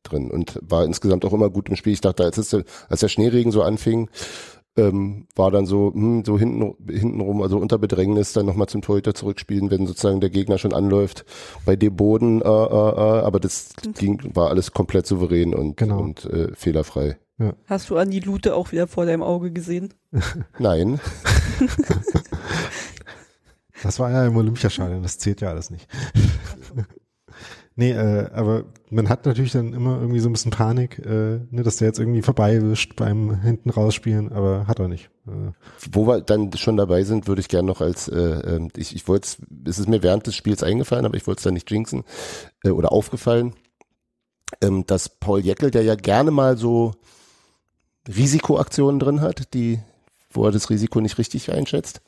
drin und war insgesamt auch immer gut im Spiel. Ich dachte, als, es, als der Schneeregen so anfing, ähm, war dann so, hm, so hinten, hintenrum, also unter Bedrängnis, dann nochmal zum Torhüter zurückspielen, wenn sozusagen der Gegner schon anläuft. Bei dem Boden, äh, äh, äh, aber das ging, war alles komplett souverän und, Genau. und äh, fehlerfrei. Hast du Andi Lute auch wieder vor deinem Auge gesehen? Nein, Das war ja im Olympiastadion, das zählt ja alles nicht. Nee, äh, aber man hat natürlich dann immer irgendwie so ein bisschen Panik, äh, ne, dass der jetzt irgendwie vorbeiwischt beim hinten rausspielen, aber hat er nicht. Äh, wo wir dann schon dabei sind, würde ich gerne noch als, äh, ähm, ich, ich wollte es ist mir während des Spiels eingefallen, aber ich wollte es dann nicht jinxen äh, oder aufgefallen, ähm, dass Paul Jeckel, der ja gerne mal so Risikoaktionen drin hat, die, wo er das Risiko nicht richtig einschätzt,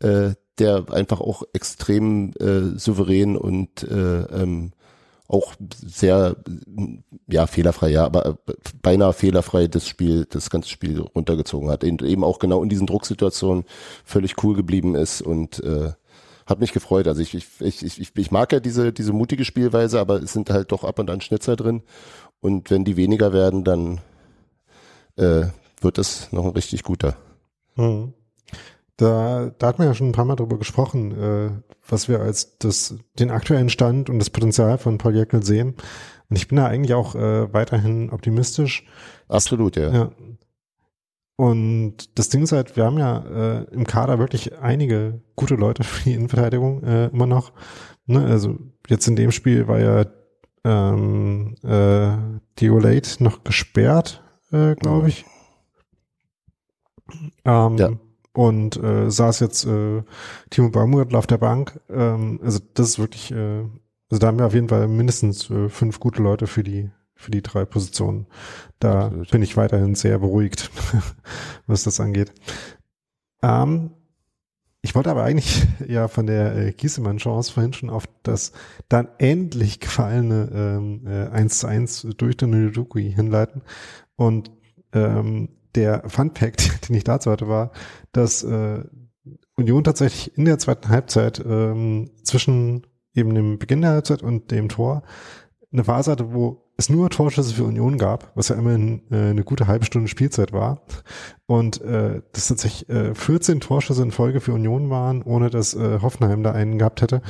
äh, der einfach auch extrem äh, souverän und äh, ähm, auch sehr, ja, fehlerfrei, ja, aber äh, beinahe fehlerfrei das Spiel, das ganze Spiel runtergezogen hat. Und eben auch genau in diesen Drucksituationen völlig cool geblieben ist und äh, hat mich gefreut. Also ich, ich, ich, ich, ich mag ja diese, diese mutige Spielweise, aber es sind halt doch ab und an Schnitzer drin. Und wenn die weniger werden, dann äh, wird es noch ein richtig guter. Mhm. Da, da hat man ja schon ein paar Mal drüber gesprochen, äh, was wir als das, den aktuellen Stand und das Potenzial von Paul Jäckel sehen. Und ich bin da eigentlich auch äh, weiterhin optimistisch. Absolut, ja. Ja. Und das Ding ist halt, wir haben ja äh, im Kader wirklich einige gute Leute für die Innenverteidigung äh, immer noch. Ne? Also jetzt in dem Spiel war ja ähm, äh, Dio Late noch gesperrt, äh, glaube ich. Ähm, Ja. Und äh, saß jetzt äh, Timo Baumgart auf der Bank. Ähm, also das ist wirklich, äh, also da haben wir auf jeden Fall mindestens äh, fünf gute Leute für die für die drei Positionen. Da Absolut. bin ich weiterhin sehr beruhigt, was das angeht. Ähm, ich wollte aber eigentlich ja von der äh, Giesemann-Chance vorhin schon auf das dann endlich gefallene ähm, äh, 1 zu 1 durch den Nidukui hinleiten. Und ähm, der Fun-Fact, den ich dazu hatte, war, dass äh, Union tatsächlich in der zweiten Halbzeit ähm, zwischen eben dem Beginn der Halbzeit und dem Tor eine Phase hatte, wo es nur Torschüsse für Union gab, was ja immerhin äh, eine gute halbe Stunde Spielzeit war. Und äh, das tatsächlich äh, 14 Torschüsse in Folge für Union waren, ohne dass äh, Hoffenheim da einen gehabt hätte.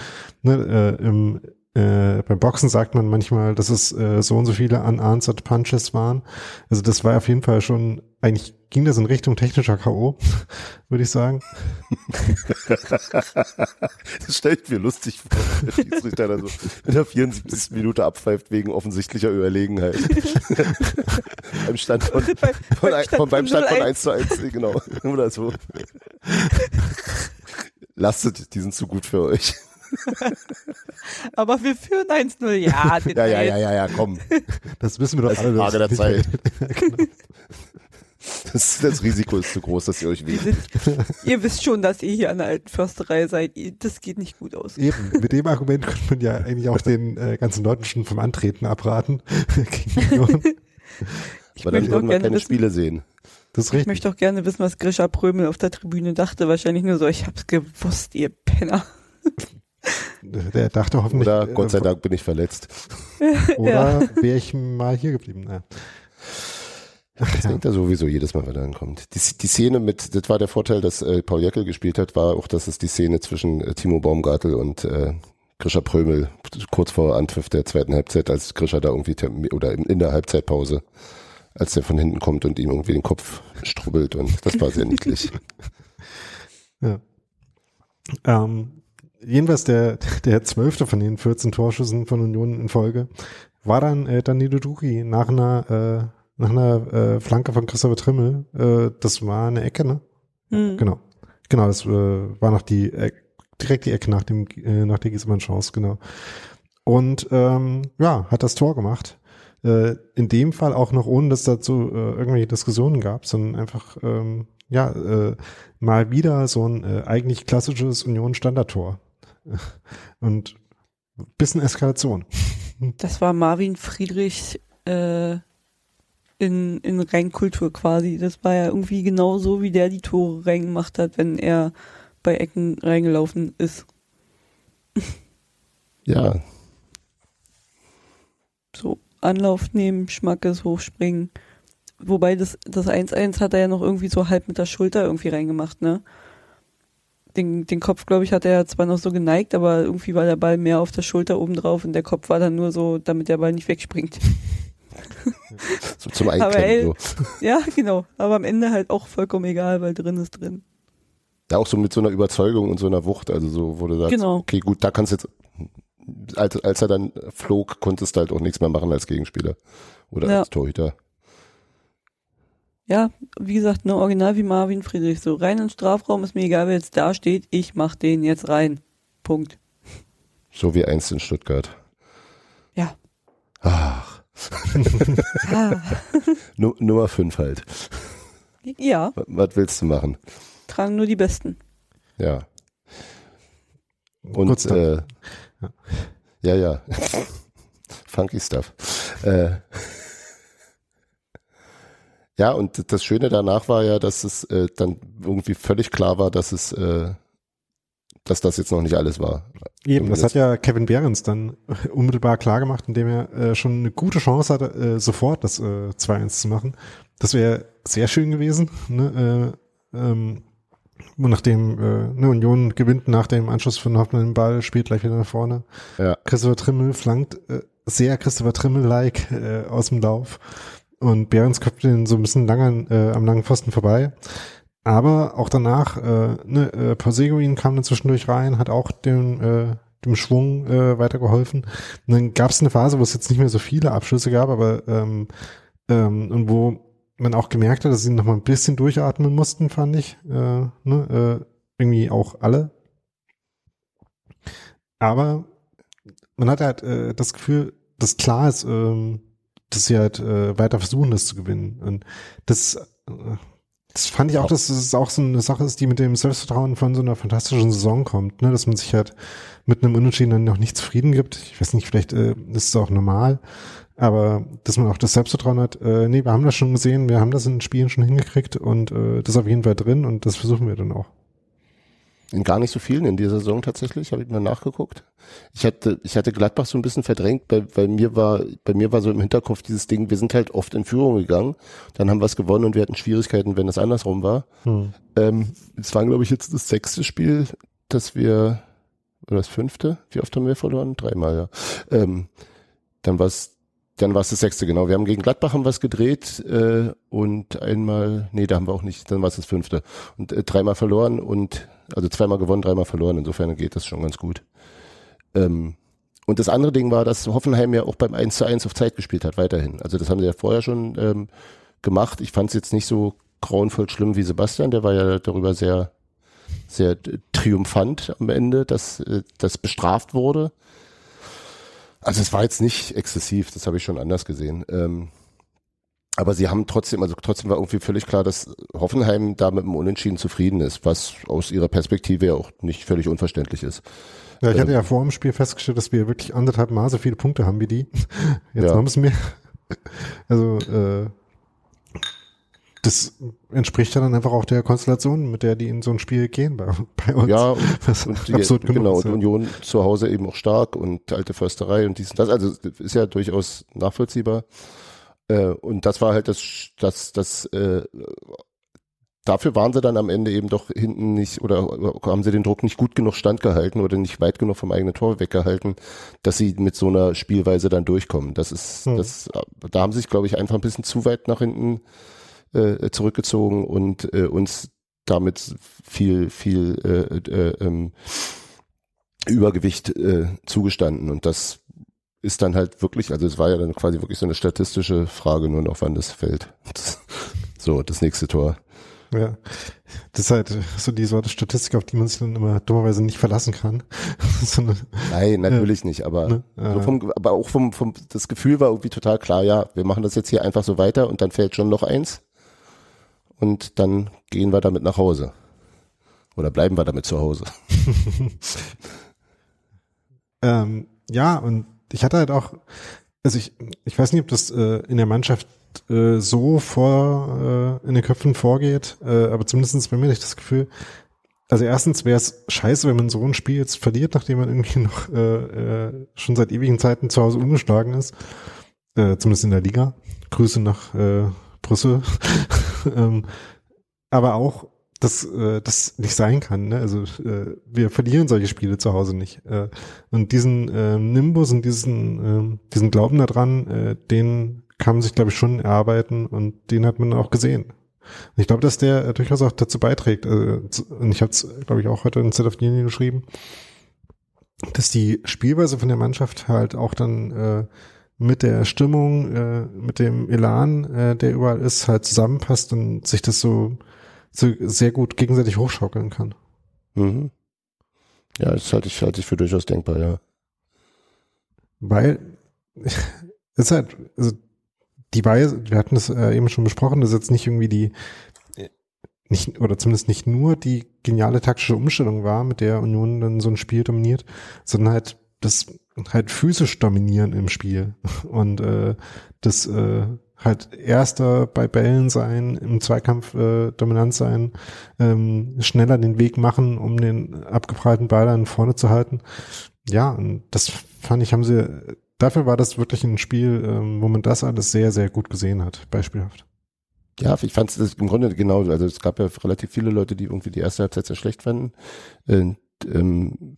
Ne, äh, im, äh, beim Boxen sagt man manchmal, dass es äh, so und so viele unanswered Punches waren. Also das war auf jeden Fall schon, eigentlich ging das in Richtung technischer K.O., würde ich sagen. Das stellt mir lustig vor, wenn der Schiedsrichter dann so in der 74. Minute abpfeift wegen offensichtlicher Überlegenheit. beim Stand von, Bei- von, ein- Stand von, beim Stand von 0-1. 1 zu 1, genau. Oder so. Lasst, die sind zu gut für euch. Aber wir führen 1-0, ja. Ja, ja, ja, ja, ja, komm. Das wissen wir doch Das ist alle. eine Frage der Zeit. genau. Das, das Risiko ist zu groß, dass ihr euch weht. ihr wisst schon, dass ihr hier an der alten Försterei seid. Das geht nicht gut aus. Eben, mit dem Argument könnte man ja eigentlich auch den äh, ganzen Leuten schon vom Antreten abraten. Ich Aber dann möchte auch würden wir gerne keine wissen, Spiele sehen. Das ist ich möchte auch gerne wissen, was Grisha Prömel auf der Tribüne dachte. Wahrscheinlich nur so, ich hab's gewusst, ihr Penner. Der dachte hoffentlich. Oder äh, Gott sei Dank bin ich verletzt. Oder wäre ich mal hier geblieben. Naja. Das ja. denkt er sowieso jedes Mal, wenn er ankommt. Die, die Szene mit, das war der Vorteil, dass äh, Paul Jäckel gespielt hat, war auch, dass es die Szene zwischen äh, Timo Baumgartel und äh, Grisha Prömel kurz vor Anpfiff der zweiten Halbzeit, als Grisha da irgendwie oder in, in der Halbzeitpause, als der von hinten kommt und ihm irgendwie den Kopf strubbelt und das war sehr niedlich. Ja. Ähm, jedenfalls der, der zwölfte von den 14 Torschüssen von Union in Folge war dann äh, Danilo Duki nach einer, äh, nach einer äh, Flanke von Christopher Trimmel. Äh, das war eine Ecke, ne? Hm. Genau. Genau, das äh, war noch die äh, direkt die Ecke nach dem äh, nach der Giesemann Chance, genau. Und ähm, ja, hat das Tor gemacht. Äh, in dem Fall auch noch ohne, dass dazu äh, irgendwelche Diskussionen gab, sondern einfach ähm, ja äh, mal wieder so ein äh, eigentlich klassisches Union Standardtor und bisschen Eskalation. Das war Marvin Friedrich äh, in, in Reinkultur quasi. Das war ja irgendwie genau so, wie der die Tore reingemacht hat, wenn er bei Ecken reingelaufen ist. Ja, So Anlauf nehmen, Schmackes, hochspringen. Wobei das das 1-1 hat er ja noch irgendwie so halb mit der Schulter irgendwie reingemacht, ne? Den, den Kopf, glaube ich, hat er zwar noch so geneigt, aber irgendwie war der Ball mehr auf der Schulter oben drauf und der Kopf war dann nur so, damit der Ball nicht wegspringt. so zum Einklemmen. So. ja, genau. Aber am Ende halt auch vollkommen egal, weil drin ist drin. Ja, auch so mit so einer Überzeugung und so einer Wucht, also so, wo du sagst, Genau. okay, gut, da kannst du jetzt, als, als er dann flog, konntest du halt auch nichts mehr machen als Gegenspieler oder Ja. als Torhüter. Ja, wie gesagt, ne, original wie Marvin Friedrich. So rein in den Strafraum, ist mir egal, wer jetzt da steht, ich mach den jetzt rein. Punkt. So wie einst in Stuttgart. Ja. Ach, Nummer fünf halt. ja, Was, was willst du machen? tragen nur die Besten. Ja. Und Kurz äh, Ja. ja, ja. Funky Stuff. Äh, ja, und das Schöne danach war ja, dass es äh, dann irgendwie völlig klar war, dass es, äh, dass das jetzt noch nicht alles war. Eben, das hat Zumindest. ja Kevin Behrens dann unmittelbar klar gemacht, indem er äh, schon eine gute Chance hatte, äh, sofort das äh, 2-1 zu machen. Das wäre sehr schön gewesen. Ne? Äh, ähm, und nachdem äh, ne, Union gewinnt nach dem Anschluss von Hoffmann den Ball, spielt gleich wieder nach vorne. Ja. Christopher Trimmel flankt äh, sehr Christopher Trimmel-like äh, aus dem Lauf. Und Behrens köpft den so ein bisschen lange äh, am langen Pfosten vorbei. Aber auch danach, äh, ne, äh, Poseguin kam dann zwischendurch rein, hat auch dem, äh, dem Schwung äh, weitergeholfen. Und dann gab es eine Phase, wo es jetzt nicht mehr so viele Abschlüsse gab, aber ähm, ähm, und wo man auch gemerkt hat, dass sie noch mal ein bisschen durchatmen mussten, fand ich. Äh, ne, äh, irgendwie auch alle. Aber man hat halt äh, das Gefühl, dass klar ist, ähm, dass sie halt äh, weiter versuchen, das zu gewinnen. Und das, äh, das fand ich auch, dass es auch so eine Sache ist, die mit dem Selbstvertrauen von so einer fantastischen Saison kommt, ne? dass man sich halt mit einem Unentschieden dann noch nicht zufrieden gibt. Ich weiß nicht, vielleicht äh, ist es auch normal, aber dass man auch das Selbstvertrauen hat, äh, nee, wir haben das schon gesehen, wir haben das in den Spielen schon hingekriegt und äh, das ist auf jeden Fall drin und das versuchen wir dann auch. In gar nicht so vielen in dieser Saison tatsächlich, habe ich mal nachgeguckt. Ich hatte, ich hatte Gladbach so ein bisschen verdrängt, weil, weil mir war, bei mir war so im Hinterkopf dieses Ding, wir sind halt oft in Führung gegangen, dann haben wir es gewonnen und wir hatten Schwierigkeiten, wenn es andersrum war. Hm. Ähm, es war, glaube ich, jetzt das sechste Spiel, dass wir, oder das fünfte? Wie oft haben wir verloren? Dreimal, ja. Ähm, dann war es, dann war es das sechste, genau. Wir haben gegen Gladbach haben was gedreht äh, und einmal, nee, da haben wir auch nicht, dann war es das fünfte. Und äh, dreimal verloren und, also zweimal gewonnen, dreimal verloren. Insofern geht das schon ganz gut. Ähm, und das andere Ding war, dass Hoffenheim ja auch beim 1 zu 1 auf Zeit gespielt hat, weiterhin. Also das haben sie ja vorher schon ähm, gemacht. Ich fand es jetzt nicht so grauenvoll schlimm wie Sebastian, der war ja darüber sehr, sehr triumphant am Ende, dass äh, das bestraft wurde. Also es war jetzt nicht exzessiv, das habe ich schon anders gesehen. Ähm, aber sie haben trotzdem, also trotzdem war irgendwie völlig klar, dass Hoffenheim da mit dem Unentschieden zufrieden ist, was aus ihrer Perspektive ja auch nicht völlig unverständlich ist. Ja, ich hatte Ähm. ja vor dem Spiel festgestellt, dass wir wirklich anderthalb Mal so viele Punkte haben wie die. Jetzt Ja. haben es mehr. Also äh, das entspricht ja dann einfach auch der Konstellation, mit der die in so ein Spiel gehen bei, bei uns. Ja, und, Was und die, absurd genau, und ja. Union zu Hause eben auch stark und alte Försterei und dies und das. Also ist ja durchaus nachvollziehbar. Äh, und das war halt das, das, das, äh, dafür waren sie dann am Ende eben doch hinten nicht oder haben sie den Druck nicht gut genug standgehalten oder nicht weit genug vom eigenen Tor weggehalten, dass sie mit so einer Spielweise dann durchkommen. Das ist, Hm. das, da haben sie sich, glaube ich, einfach ein bisschen zu weit nach hinten äh, zurückgezogen und äh, uns damit viel, viel äh, äh, ähm, Übergewicht äh, zugestanden. Und das ist dann halt wirklich, also es war ja dann quasi wirklich so eine statistische Frage nur noch, wann das fällt. so, das nächste Tor. Ja, das ist halt so die Sorte Statistik, auf die man sich dann immer dummerweise nicht verlassen kann. so eine, Nein, natürlich ja, nicht, aber, ne? so vom, aber auch vom, vom, das Gefühl war irgendwie total klar, ja, wir machen das jetzt hier einfach so weiter und dann fällt schon noch eins und dann gehen wir damit nach Hause. Oder bleiben wir damit zu Hause. ähm, ja, und ich hatte halt auch, also ich, ich weiß nicht, ob das äh, in der Mannschaft äh, so vor äh, in den Köpfen vorgeht, äh, aber zumindest bei mir hatte ich das Gefühl, also erstens wäre es scheiße, wenn man so ein Spiel jetzt verliert, nachdem man irgendwie noch äh, äh, schon seit ewigen Zeiten zu Hause ungeschlagen ist. Äh, zumindest in der Liga. Grüße nach äh, Brüssel. ähm, aber auch, dass äh, das nicht sein kann. Ne? Also äh, wir verlieren solche Spiele zu Hause nicht. Äh, und diesen äh, Nimbus und diesen, äh, diesen Glauben daran, äh, den kann man sich, glaube ich, schon erarbeiten und den hat man auch gesehen. Und ich glaube, dass der äh, durchaus auch dazu beiträgt, äh, und ich habe es, glaube ich, auch heute in Set of Union geschrieben, dass die Spielweise von der Mannschaft halt auch dann äh, mit der Stimmung, äh, mit dem Elan, äh, der überall ist, halt zusammenpasst und sich das so, so sehr gut gegenseitig hochschaukeln kann. Mhm. Ja, das halte ich, halte ich für durchaus denkbar, ja. Weil es ist halt, also die Weise, wir hatten es äh, eben schon besprochen, das ist jetzt nicht irgendwie die, nicht, oder zumindest nicht nur die geniale taktische Umstellung war, mit der Union dann so ein Spiel dominiert, sondern halt das halt physisch dominieren im Spiel und äh, das äh, halt erster bei Bällen sein, im Zweikampf äh, dominant sein, ähm, schneller den Weg machen, um den abgeprallten Ball dann vorne zu halten. Ja, und das fand ich, haben sie dafür war das wirklich ein Spiel, ähm, wo man das alles sehr, sehr gut gesehen hat, beispielhaft. Ja, ich fand es im Grunde genau, also es gab ja relativ viele Leute, die irgendwie die erste Halbzeit sehr schlecht fanden. Äh, ähm,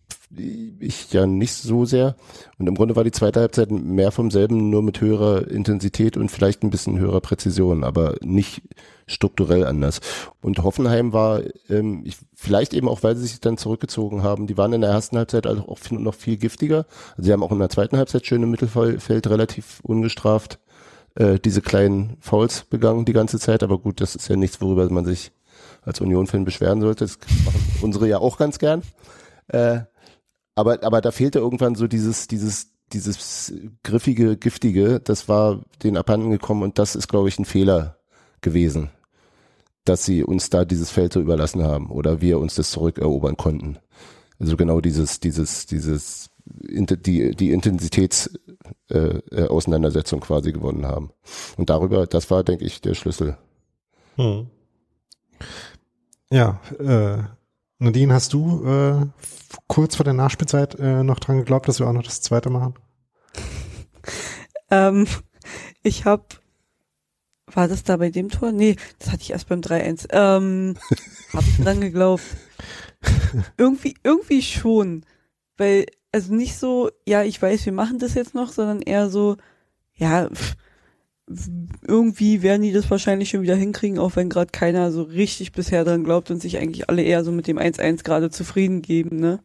ich ja nicht so sehr. Und im Grunde war die zweite Halbzeit mehr vom selben, nur mit höherer Intensität und vielleicht ein bisschen höherer Präzision, aber nicht strukturell anders. Und Hoffenheim war, ähm, ich, vielleicht eben auch, weil sie sich dann zurückgezogen haben, die waren in der ersten Halbzeit also auch noch viel giftiger. Also sie haben auch in der zweiten Halbzeit schön im Mittelfeld relativ ungestraft äh, diese kleinen Fouls begangen die ganze Zeit. Aber gut, das ist ja nichts, worüber man sich als Union-Fan beschweren sollte. Das machen unsere ja auch ganz gern. Äh, aber, aber da fehlte irgendwann so dieses, dieses, dieses griffige, giftige, das war den abhanden gekommen und das ist, glaube ich, ein Fehler gewesen, dass sie uns da dieses Feld so überlassen haben oder wir uns das zurückerobern konnten. Also genau dieses, dieses, dieses, die, die Intensitätsauseinandersetzung äh, quasi gewonnen haben. Und darüber, das war, denke ich, der Schlüssel. Hm. Ja, äh, Nadine, hast du äh, kurz vor der Nachspielzeit äh, noch dran geglaubt, dass wir auch noch das zweite machen? ähm, ich habe, war das da bei dem Tor? Nee, das hatte ich erst beim 3-1. Ähm, hab ich dran geglaubt. irgendwie, irgendwie schon. Weil, also nicht so, ja, ich weiß, wir machen das jetzt noch, sondern eher so, ja, pff, irgendwie werden die das wahrscheinlich schon wieder hinkriegen, auch wenn gerade keiner so richtig bisher dran glaubt und sich eigentlich alle eher so mit dem 1-1 gerade zufrieden geben, ne?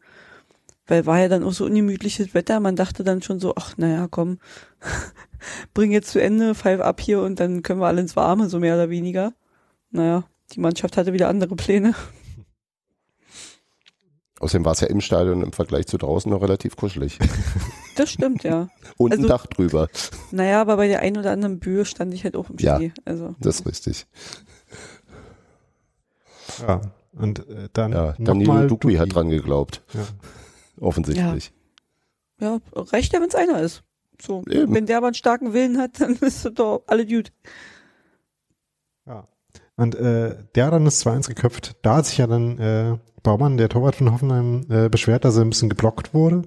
Weil war ja dann auch so ungemütliches Wetter, man dachte dann schon so, ach naja, komm, bring jetzt zu Ende, five ab hier und dann können wir alle ins Warme, so mehr oder weniger. Naja, die Mannschaft hatte wieder andere Pläne. Außerdem war es ja im Stadion im Vergleich zu draußen noch relativ kuschelig. Das stimmt, ja. Und also, ein Dach drüber. Naja, aber bei der einen oder anderen Bühne stand ich halt auch im Schnee. Ja, also. das ist richtig. Ja, und äh, dann ja, Danilo Dukwi hat dran geglaubt. Ja. Offensichtlich. Ja, ja reicht ja, wenn es einer ist. So, Eben. wenn der aber einen starken Willen hat, dann ist es doch alle gut. Und äh, der hat dann das 2-1 geköpft. Da hat sich ja dann äh, Baumann, der Torwart von Hoffenheim, äh, beschwert, dass er ein bisschen geblockt wurde.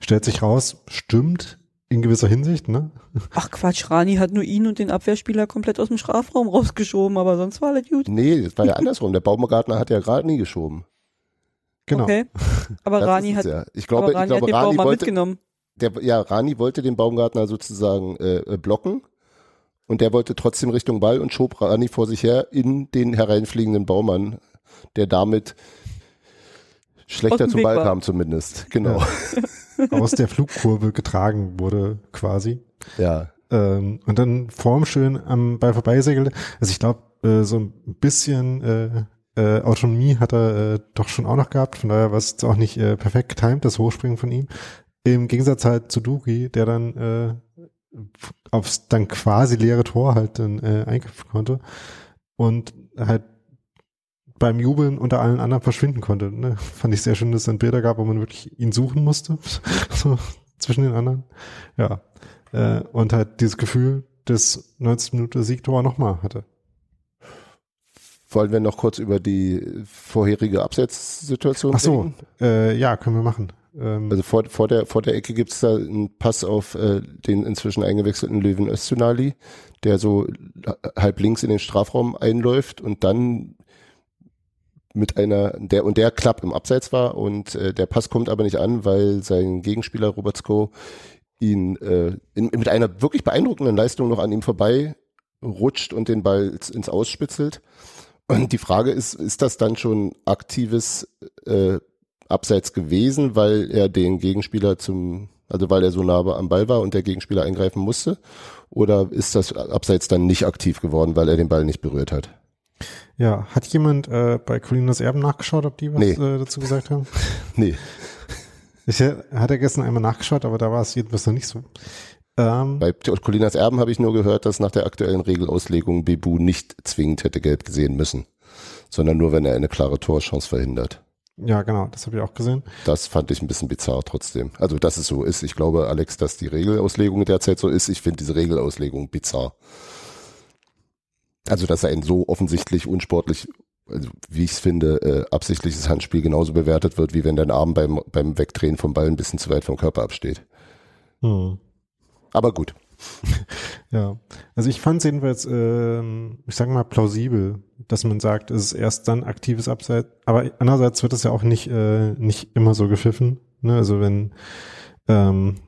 Stellt sich raus, stimmt in gewisser Hinsicht, ne? Ach Quatsch, Rani hat nur ihn und den Abwehrspieler komplett aus dem Strafraum rausgeschoben, aber sonst war alles gut. Nee, das war ja andersrum. Der Baumgartner hat ja gerade nie geschoben. Genau. Okay. Aber Rani hat, ja. ich glaube, Rani, ich glaube, hat den Rani wollte, mitgenommen. Der, ja, Rani wollte den Baumgartner sozusagen äh, äh, blocken und der wollte trotzdem Richtung Ball und schob Rani vor sich her in den hereinfliegenden Baumann der damit schlechter zum Ball war. kam zumindest. Genau. aus der Flugkurve getragen wurde quasi. Ja. Ähm, und dann vorm schön am Ball vorbeisegelte. Also ich glaube, äh, so ein bisschen äh, äh, Autonomie hat er äh, doch schon auch noch gehabt. Von daher war es auch nicht äh, perfekt getimt, das Hochspringen von ihm. Im Gegensatz halt zu Duki, der dann äh, aufs dann quasi leere Tor halt dann äh, eingriffen konnte und halt beim Jubeln unter allen anderen verschwinden konnte. Ne? Fand ich sehr schön, dass es dann Bilder gab, wo man wirklich ihn suchen musste, so zwischen den anderen. Ja, äh, und halt dieses Gefühl des 90 Minuten Siegtor nochmal hatte. Wollen wir noch kurz über die vorherige Absetzsituation Ach so, reden? äh, ja, können wir machen. Ähm, Also vor, vor, der, vor der Ecke gibt's da einen Pass auf äh, den inzwischen eingewechselten Löwen Öztunali, der so halb links in den Strafraum einläuft und dann mit einer, der und der Klapp im Abseits war und äh, der Pass kommt aber nicht an, weil sein Gegenspieler Robert Sko ihn äh, in, mit einer wirklich beeindruckenden Leistung noch an ihm vorbei rutscht und den Ball ins, ins Ausspitzelt. Und die Frage ist, ist das dann schon aktives äh, Abseits gewesen, weil er den Gegenspieler zum, also weil er so nah am Ball war und der Gegenspieler eingreifen musste? Oder ist das Abseits dann nicht aktiv geworden, weil er den Ball nicht berührt hat? ja, hat jemand äh, bei Colinas Erben nachgeschaut, ob die was Nee. äh, dazu gesagt haben? Nee. Ich äh, hatte gestern einmal nachgeschaut, aber da war es jedenfalls noch nicht so. Ähm, Bei Colinas Erben habe ich nur gehört, dass nach der aktuellen Regelauslegung Bebu nicht zwingend hätte gelb gesehen müssen, sondern nur, wenn er eine klare Torchance verhindert. Ja, genau, das habe ich auch gesehen. Das fand ich ein bisschen bizarr trotzdem. Also, dass es so ist. Ich glaube, Alex, dass die Regelauslegung derzeit so ist. Ich finde diese Regelauslegung bizarr. Also, dass ein so offensichtlich unsportlich, also wie ich es finde, äh, absichtliches Handspiel genauso bewertet wird, wie wenn dein Arm beim, beim Wegdrehen vom Ball ein bisschen zu weit vom Körper absteht. Hm. Aber gut. Ja, also ich fand es jedenfalls, ähm, ich sage mal, plausibel, dass man sagt, es ist erst dann aktives Abseits. Aber andererseits wird es ja auch nicht, äh, nicht immer so gepfiffen. Ne? Also wenn, ähm,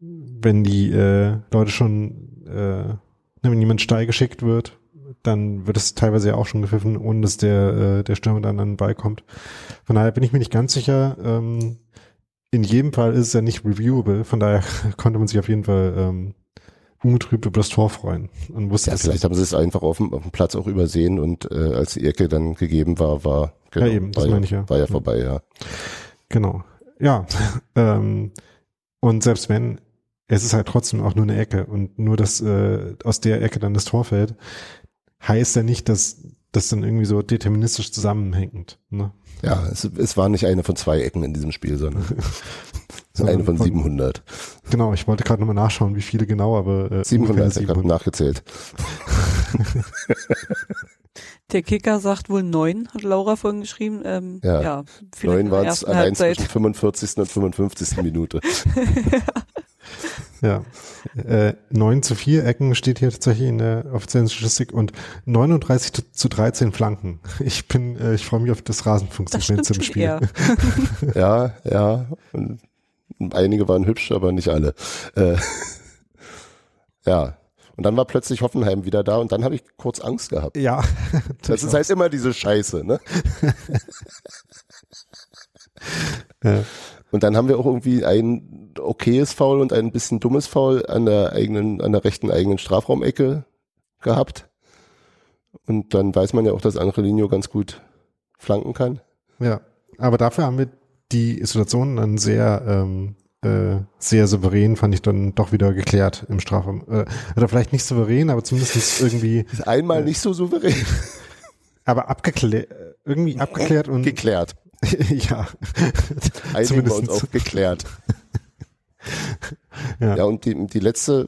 wenn die äh, Leute schon, äh, wenn jemand steil geschickt wird, dann wird es teilweise ja auch schon gepfiffen, ohne dass der, äh, der Stürmer dann an den Ball kommt. Von daher bin ich mir nicht ganz sicher. Ähm, in jedem Fall ist es ja nicht reviewable, von daher konnte man sich auf jeden Fall ähm, ungetrübt über das Tor freuen und wusste, Ja, vielleicht haben sie es einfach auf dem, auf dem Platz auch übersehen und äh, als die Ecke dann gegeben war, war, genau, Ja, eben, das war, meine ich ja. war ja vorbei, ja. Genau. Ja. ähm, und selbst wenn, es ist halt trotzdem auch nur eine Ecke und nur, dass äh, aus der Ecke dann das Tor fällt, heißt ja nicht, dass das dann irgendwie so deterministisch zusammenhängt. Ne? Ja, es, es war nicht eine von zwei Ecken in diesem Spiel, sondern Sondern eine von 700. Genau, ich wollte gerade nochmal nachschauen, wie viele genau, aber äh, 700, ungefähr ich habe nachgezählt. Der Kicker sagt wohl neun, hat Laura vorhin geschrieben. Ähm, Ja. ja, vielleicht Neun in der waren es allein Halbzeit. zwischen 45. und 55. Minute. Ja. Äh, 9 zu 4 Ecken steht hier tatsächlich in der offiziellen Statistik und 39 zu- zu 13 Flanken. Ich bin, äh, ich freue mich auf das Rasenfunksegment schon Spiel. Ja, ja. Und einige waren hübsch, aber nicht alle. Äh, ja. Und dann war plötzlich Hoffenheim wieder da und dann habe ich kurz Angst gehabt. Ja. Das ist halt immer diese Scheiße, ne? Ja. Und dann haben wir auch irgendwie ein okayes Foul und ein bisschen dummes Foul an der eigenen, an der rechten eigenen Strafraumecke gehabt. Und dann weiß man ja auch, dass Angelino ganz gut flanken kann. Ja, aber dafür haben wir die Situation dann sehr, ähm, äh, sehr souverän, fand ich dann doch wieder geklärt im Strafraum. Äh, oder vielleicht nicht souverän, aber zumindest irgendwie, Ist einmal nicht so souverän aber abgeklärt, irgendwie abgeklärt und geklärt. ja, Einigen uns Zumindest. auf geklärt. Ja. Ja, und die, die letzte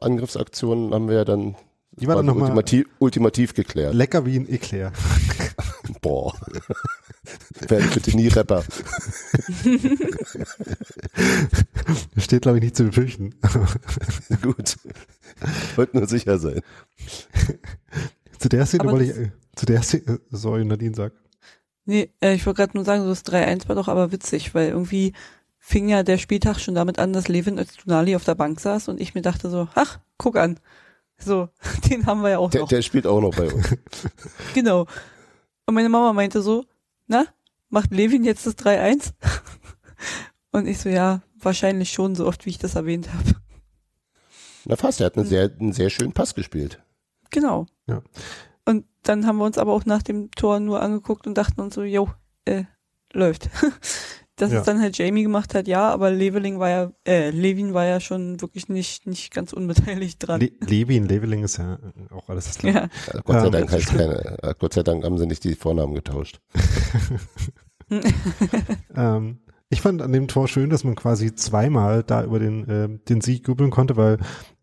Angriffsaktion haben wir ja dann Die war dann noch mal- ultimativ, ultimativ geklärt. lecker wie ein Eclair. Boah. Werde bitte nie Rapper. Steht, glaube ich, nicht zu befürchten. Gut. Wollte nur sicher sein. zu der Szene wollte ich, äh, zu der Szene, sorry, Nadine sagt. Nee, äh, ich wollte gerade nur sagen, so das 3-1 war doch aber witzig, weil irgendwie fing ja der Spieltag schon damit an, dass Levin Öztunali auf der Bank saß und ich mir dachte so, ach, guck an. So, den haben wir ja auch Der, noch. der spielt auch noch bei uns. Genau. Und meine Mama meinte so, na, macht Levin jetzt das 3-1? Und ich so, ja, wahrscheinlich schon, so oft wie ich das erwähnt habe. Na fast, er hat einen sehr, einen sehr schönen Pass gespielt. Genau. Ja. Und dann haben wir uns aber auch nach dem Tor nur angeguckt und dachten uns so, jo, äh, läuft. Dass Ja. es dann halt Jamie gemacht hat, ja, aber Leveling war ja, äh, Levin war ja schon wirklich nicht, nicht ganz unbeteiligt dran. Le Levin, Leveling ist ja auch alles klar. ja. Ja, Gott sei Dank heißt keine, äh, Gott sei Dank haben sie nicht die Vornamen getauscht. Ähm, ich fand an dem Tor schön, dass man quasi zweimal da über den, äh, den Sieg jubeln konnte, weil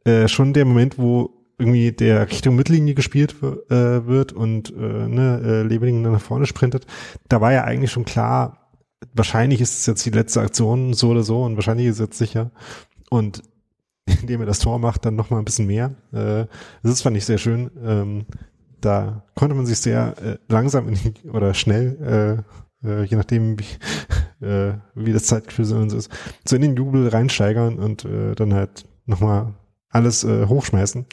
äh, schon der Moment, wo irgendwie der Richtung Mittellinie gespielt äh, wird und äh, ne, äh, Leveling dann nach vorne sprintet, da war ja eigentlich schon klar, wahrscheinlich ist es jetzt die letzte Aktion so oder so und wahrscheinlich ist es jetzt sicher. Und indem er das Tor macht, dann noch mal ein bisschen mehr. Äh, das ist, fand ich sehr schön. Ähm, da konnte man sich sehr äh, langsam in oder schnell, äh, äh, je nachdem wie, äh, wie das Zeitgefühl so ist, so in den Jubel reinsteigern und äh, dann halt nochmal alles äh, hochschmeißen.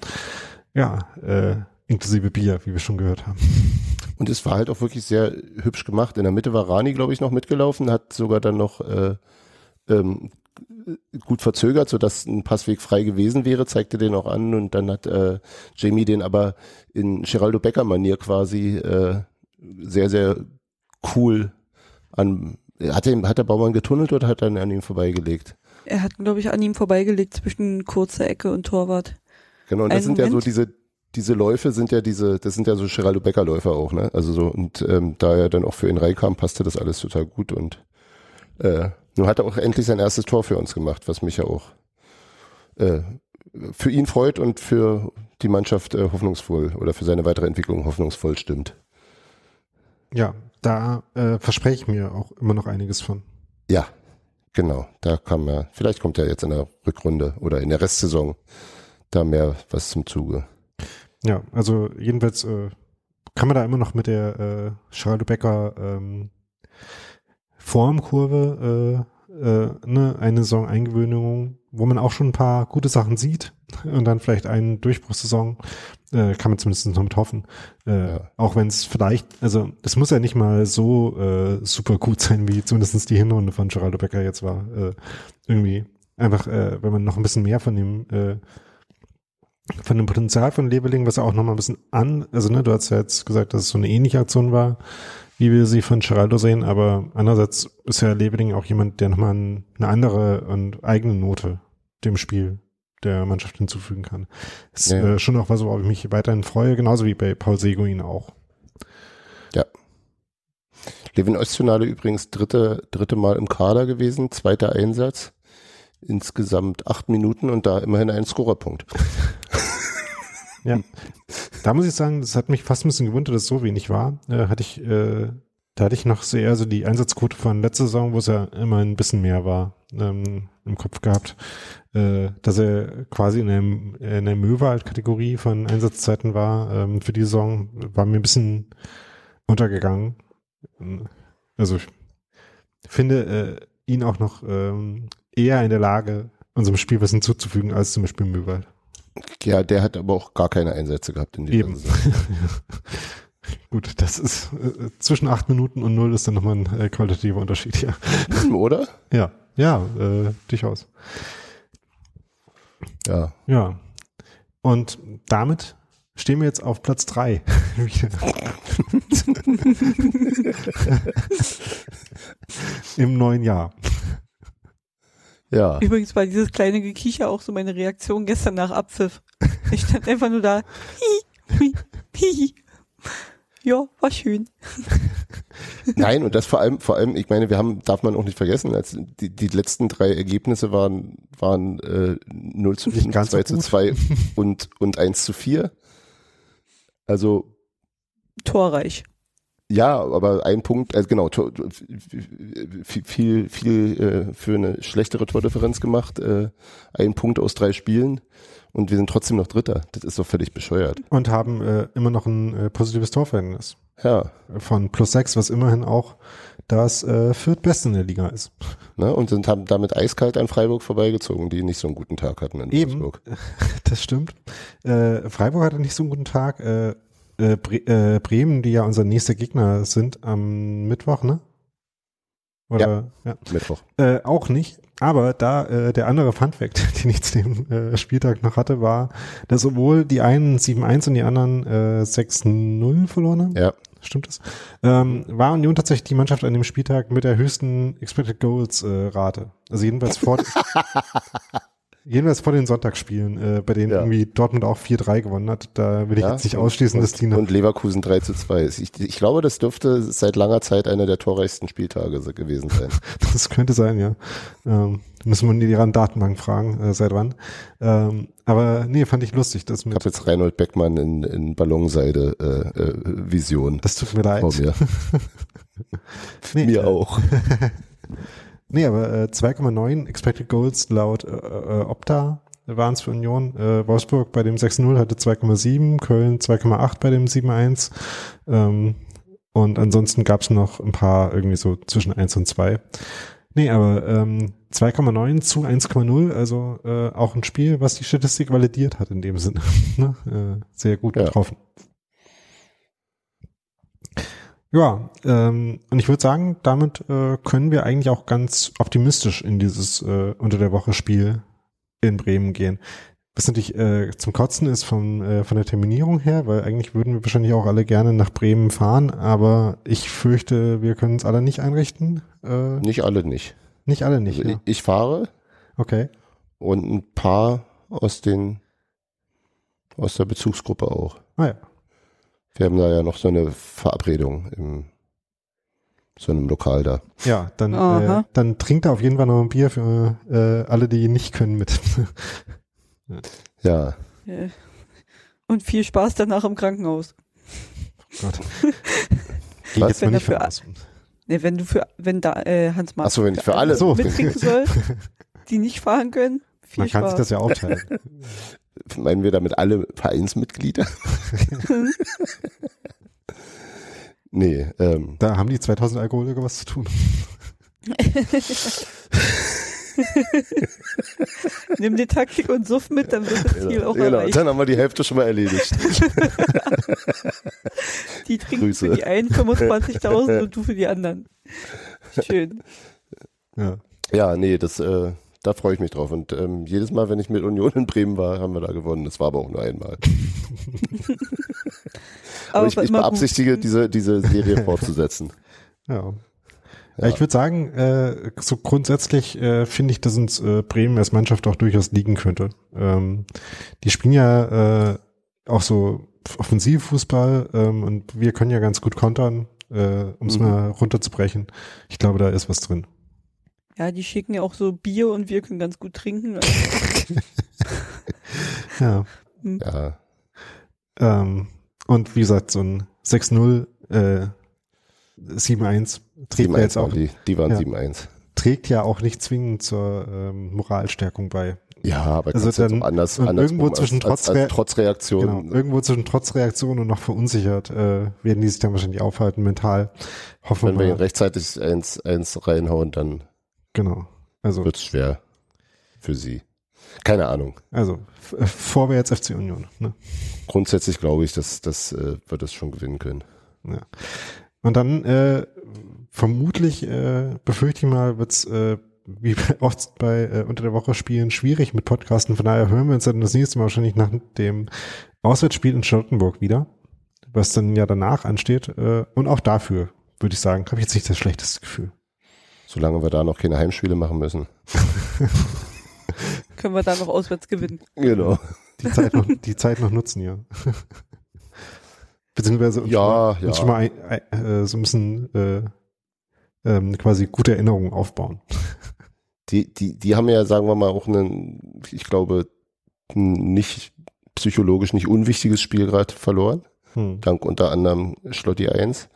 Ja, äh, inklusive Bier, wie wir schon gehört haben. Und es war halt auch wirklich sehr hübsch gemacht. In der Mitte war Rani, glaube ich, noch mitgelaufen, hat sogar dann noch äh, ähm, gut verzögert, sodass ein Passweg frei gewesen wäre, zeigte den auch an und dann hat äh, Jamie den aber in Geraldo Becker-Manier quasi äh, sehr, sehr cool an. Hat, den, hat der Baumann getunnelt oder hat er an ihm vorbeigelegt? Er hat, glaube ich, an ihm vorbeigelegt zwischen kurzer Ecke und Torwart. Genau, und das Einen sind ja so Moment. diese, diese Läufe sind ja diese, das sind ja so Geraldo Becker Läufe auch, ne? Also so, und ähm, da er dann auch für ihn reinkam, passte das alles total gut und äh, nun hat er auch endlich sein erstes Tor für uns gemacht, was mich ja auch äh, für ihn freut und für die Mannschaft äh, hoffnungsvoll oder für seine weitere Entwicklung hoffnungsvoll stimmt. Ja, da äh, verspreche ich mir auch immer noch einiges von. Ja, genau. Da kam er, vielleicht kommt er jetzt in der Rückrunde oder in der Restsaison da mehr was zum Zuge. Ja, also jedenfalls äh, kann man da immer noch mit der äh, Geraldo Becker ähm, Formkurve äh, äh, ne, eine Saison Eingewöhnung, wo man auch schon ein paar gute Sachen sieht und dann vielleicht eine Durchbruchssaison, äh, kann man zumindest noch mit hoffen. Äh, Ja. Auch wenn es vielleicht, also das muss ja nicht mal so äh, super gut sein, wie zumindest die Hinrunde von Geraldo Becker jetzt war. Äh, irgendwie einfach, äh, wenn man noch ein bisschen mehr von dem äh, von dem Potenzial von Leveling, was auch noch mal ein bisschen an, also ne, du hast ja jetzt gesagt, dass es so eine ähnliche Aktion war, wie wir sie von Geraldo sehen, aber andererseits ist ja Leveling auch jemand, der nochmal ein, eine andere und eigene Note dem Spiel der Mannschaft hinzufügen kann. Ist Ja. äh, schon auch was, worauf ich mich weiterhin freue, genauso wie bei Paul Seguin auch. Levin Öztunale übrigens dritte, dritte Mal im Kader gewesen, zweiter Einsatz. Insgesamt acht Minuten und da immerhin ein Scorerpunkt. Ja. Da muss ich sagen, das hat mich fast ein bisschen gewundert, dass es so wenig war. Äh, hatte ich, äh, da hatte ich noch so eher so die Einsatzquote von letzter Saison, wo es ja immer ein bisschen mehr war, ähm, im Kopf gehabt, äh, dass er quasi in der, in der Möwald-Kategorie von Einsatzzeiten war. Ähm, für die Saison war mir ein bisschen untergegangen. Also ich finde äh, ihn auch noch ähm, eher in der Lage, unserem Spiel was hinzuzufügen, als zum Beispiel Möwald. Ja, der hat aber auch gar keine Einsätze gehabt in dieser Eben. Saison. Gut, das ist äh, zwischen acht Minuten und null ist dann nochmal ein äh, qualitativer Unterschied, ja. Hm, Oder? Ja, ja, äh, durchaus. Ja. Ja. Und damit stehen wir jetzt auf Platz drei. Im neuen Jahr. Ja. Übrigens war dieses kleine Gekicher auch so meine Reaktion gestern nach Abpfiff. Ich stand einfach nur da. Hi, hi, hi. Ja, war schön. Nein, und das vor allem, vor allem, ich meine, wir haben, darf man auch nicht vergessen, als die, die letzten drei Ergebnisse waren, waren äh, 0 zu Nicht 5, ganz so 2 zu gut. 2 und, und 1 zu 4. Also Torreich. Ja, aber ein Punkt, also genau, viel, viel, viel äh, für eine schlechtere Tordifferenz gemacht. Äh, ein Punkt aus drei Spielen und wir sind trotzdem noch Dritter. Das ist doch völlig bescheuert. Und haben äh, immer noch ein äh, positives Torverhältnis Ja, von plus sechs, was immerhin auch das äh, viertbeste in der Liga ist. ne? Und sind haben damit eiskalt an Freiburg vorbeigezogen, die nicht so einen guten Tag hatten in Eben. Wolfsburg. Das stimmt. Äh, Freiburg hatte nicht so einen guten Tag. Äh, äh, Bre äh, Bremen, die ja unser nächster Gegner sind, am Mittwoch, ne? Oder, ja. Mittwoch. Äh, auch nicht. Aber da äh, der andere Funfact, den ich zu dem äh, Spieltag noch hatte, war, dass sowohl die einen 7-1 und die anderen äh, 6-0 verloren haben. Ja. Stimmt das? Ähm, war Union tatsächlich die Mannschaft an dem Spieltag mit der höchsten Expected Goals äh, Rate. Also jedenfalls vor jedenfalls vor den Sonntagsspielen, äh, bei denen Ja. irgendwie Dortmund auch 4-3 gewonnen hat. Da will ich Ja, jetzt nicht ausschließen, und, dass die noch Und Leverkusen 3 zu 2. Ich, ich glaube, das dürfte seit langer Zeit einer der torreichsten Spieltage se- gewesen sein. Das könnte sein, ja. Ähm, müssen wir in deren Datenbank fragen, äh, seit wann. Ähm, aber nee, fand ich lustig. Das, Ich habe jetzt Reinhold Beckmann in, in Ballonseide äh, äh, Vision das tut mir leid. vor mir. Nee, mir äh, auch. Nee, aber äh, 2,9 Expected Goals laut äh, äh, Opta waren es für Union. Äh, Wolfsburg bei dem 6-0 hatte 2,7, Köln 2,8 bei dem 7-1. Ähm, und ansonsten gab es noch ein paar irgendwie so zwischen 1 und 2. Nee, aber ähm, 2,9 zu 1,0, also äh, auch ein Spiel, was die Statistik validiert hat in dem Sinne. ne? äh, sehr gut Ja. getroffen. Ja, ähm, und ich würde sagen, damit äh, können wir eigentlich auch ganz optimistisch in dieses äh, unter der Woche Spiel in Bremen gehen. Was natürlich äh, zum Kotzen ist von, äh, von der Terminierung her, weil eigentlich würden wir wahrscheinlich auch alle gerne nach Bremen fahren, aber ich fürchte, wir können es alle nicht einrichten. Äh, Nicht alle nicht. nicht alle nicht. Also ja. ich, ich fahre Okay. und ein paar aus den aus der Bezugsgruppe auch. Ah ja. Wir haben da ja noch so eine Verabredung im so einem Lokal da. Ja, dann, äh, dann trinkt er auf jeden Fall noch ein Bier für äh, alle, die nicht können mit. Ja, Ja. Und viel Spaß danach im Krankenhaus. Gott. Geh Was? jetzt mal Wenn nicht aus. Ne, wenn du für, wenn da äh, Hans Martin Achso, wenn ich für alle So. mittrinken soll, die nicht fahren können, viel Man kann Spaß. sich das ja aufteilen. Meinen wir damit alle Vereinsmitglieder? nee, ähm, Da haben die 2000 Alkoholiker was zu tun. Nimm die Taktik und Suff mit, dann wird das Ziel genau, auch genau. erreicht. dann haben wir die Hälfte schon mal erledigt. Die trinken Grüße. für die einen 25.000 und du für die anderen. Schön. Ja. ja, nee, das, äh, da freue ich mich drauf. Und ähm, jedes Mal, wenn ich mit Union in Bremen war, haben wir da gewonnen. Das war aber auch nur einmal. Aber, ich, ich beabsichtige, gut. diese, diese Serie fortzusetzen. Ja. Ja, ich würde sagen, äh, so grundsätzlich äh, finde ich, dass uns äh, Bremen als Mannschaft auch durchaus liegen könnte. Ähm, die spielen ja äh, auch so Offensivfußball ähm, und wir können ja ganz gut kontern, äh, um es Mhm. mal runterzubrechen. Ich glaube, da ist was drin. Ja, die schicken ja auch so Bier und wir können ganz gut trinken. Also, Ja. Ja, Ähm, und wie gesagt, so ein 6-0, äh, 7-1 trägt, ja 7-1 jetzt auch, die. Die waren Ja. 7-1. trägt ja auch nicht zwingend zur ähm, Moralstärkung bei. Ja, aber Also dann- anders, anders irgendwo zwischen als, als, als Trotzreaktion. Genau. Irgendwo zwischen Trotzreaktion und noch verunsichert äh, werden die sich dann wahrscheinlich aufhalten, mental. Hoffen Wenn wir ihnen rechtzeitig eins, eins reinhauen, dann Genau. Also, wird's schwer für sie. Keine Ahnung. also äh, vorwärts FC Union. Ne? Grundsätzlich glaube ich, dass das äh, wird es schon gewinnen können. Ja. Und dann äh, vermutlich, äh, befürchte ich mal, wird's äh, wie oft bei äh, unter der Woche Spielen schwierig mit Podcasten. Von daher hören wir uns dann das nächste Mal wahrscheinlich nach dem Auswärtsspiel in Charlottenburg wieder, was dann ja danach ansteht. Äh, und auch dafür, würde ich sagen, habe ich jetzt nicht das schlechteste Gefühl. Solange wir da noch keine Heimspiele machen müssen. können wir da noch auswärts gewinnen. Genau. Die Zeit noch, die Zeit noch nutzen, ja. Beziehungsweise uns Ja, schon mal, uns ja. schon mal ein, ein, äh, so ein bisschen äh, ähm, quasi gute Erinnerungen aufbauen. Die, die, die haben ja, sagen wir mal, auch einen, ich glaube, ein nicht psychologisch nicht unwichtiges Spiel gerade verloren. Hm. Dank unter anderem Schlotti 1.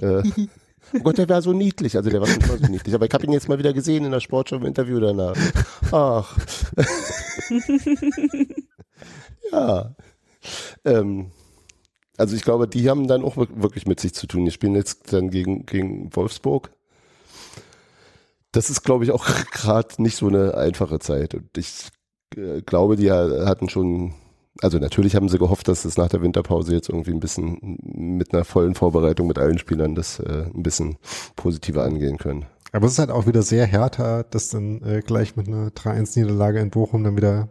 äh, oh Gott, der war so niedlich. Also der war schon immer so niedlich. Aber ich habe ihn jetzt mal wieder gesehen in der Sportschau im Interview danach. Ach. ja. Ähm, also ich glaube, die haben dann auch wirk- wirklich mit sich zu tun. Die spielen jetzt dann gegen, gegen Wolfsburg. Das ist, glaube ich, auch gerade nicht so eine einfache Zeit. Und ich äh, glaube, die ha- hatten schon Also natürlich haben sie gehofft, dass es nach der Winterpause jetzt irgendwie ein bisschen mit einer vollen Vorbereitung mit allen Spielern das äh, ein bisschen positiver angehen können. Aber es ist halt auch wieder sehr härter, das dann äh, gleich mit einer 3-1-Niederlage in Bochum dann wieder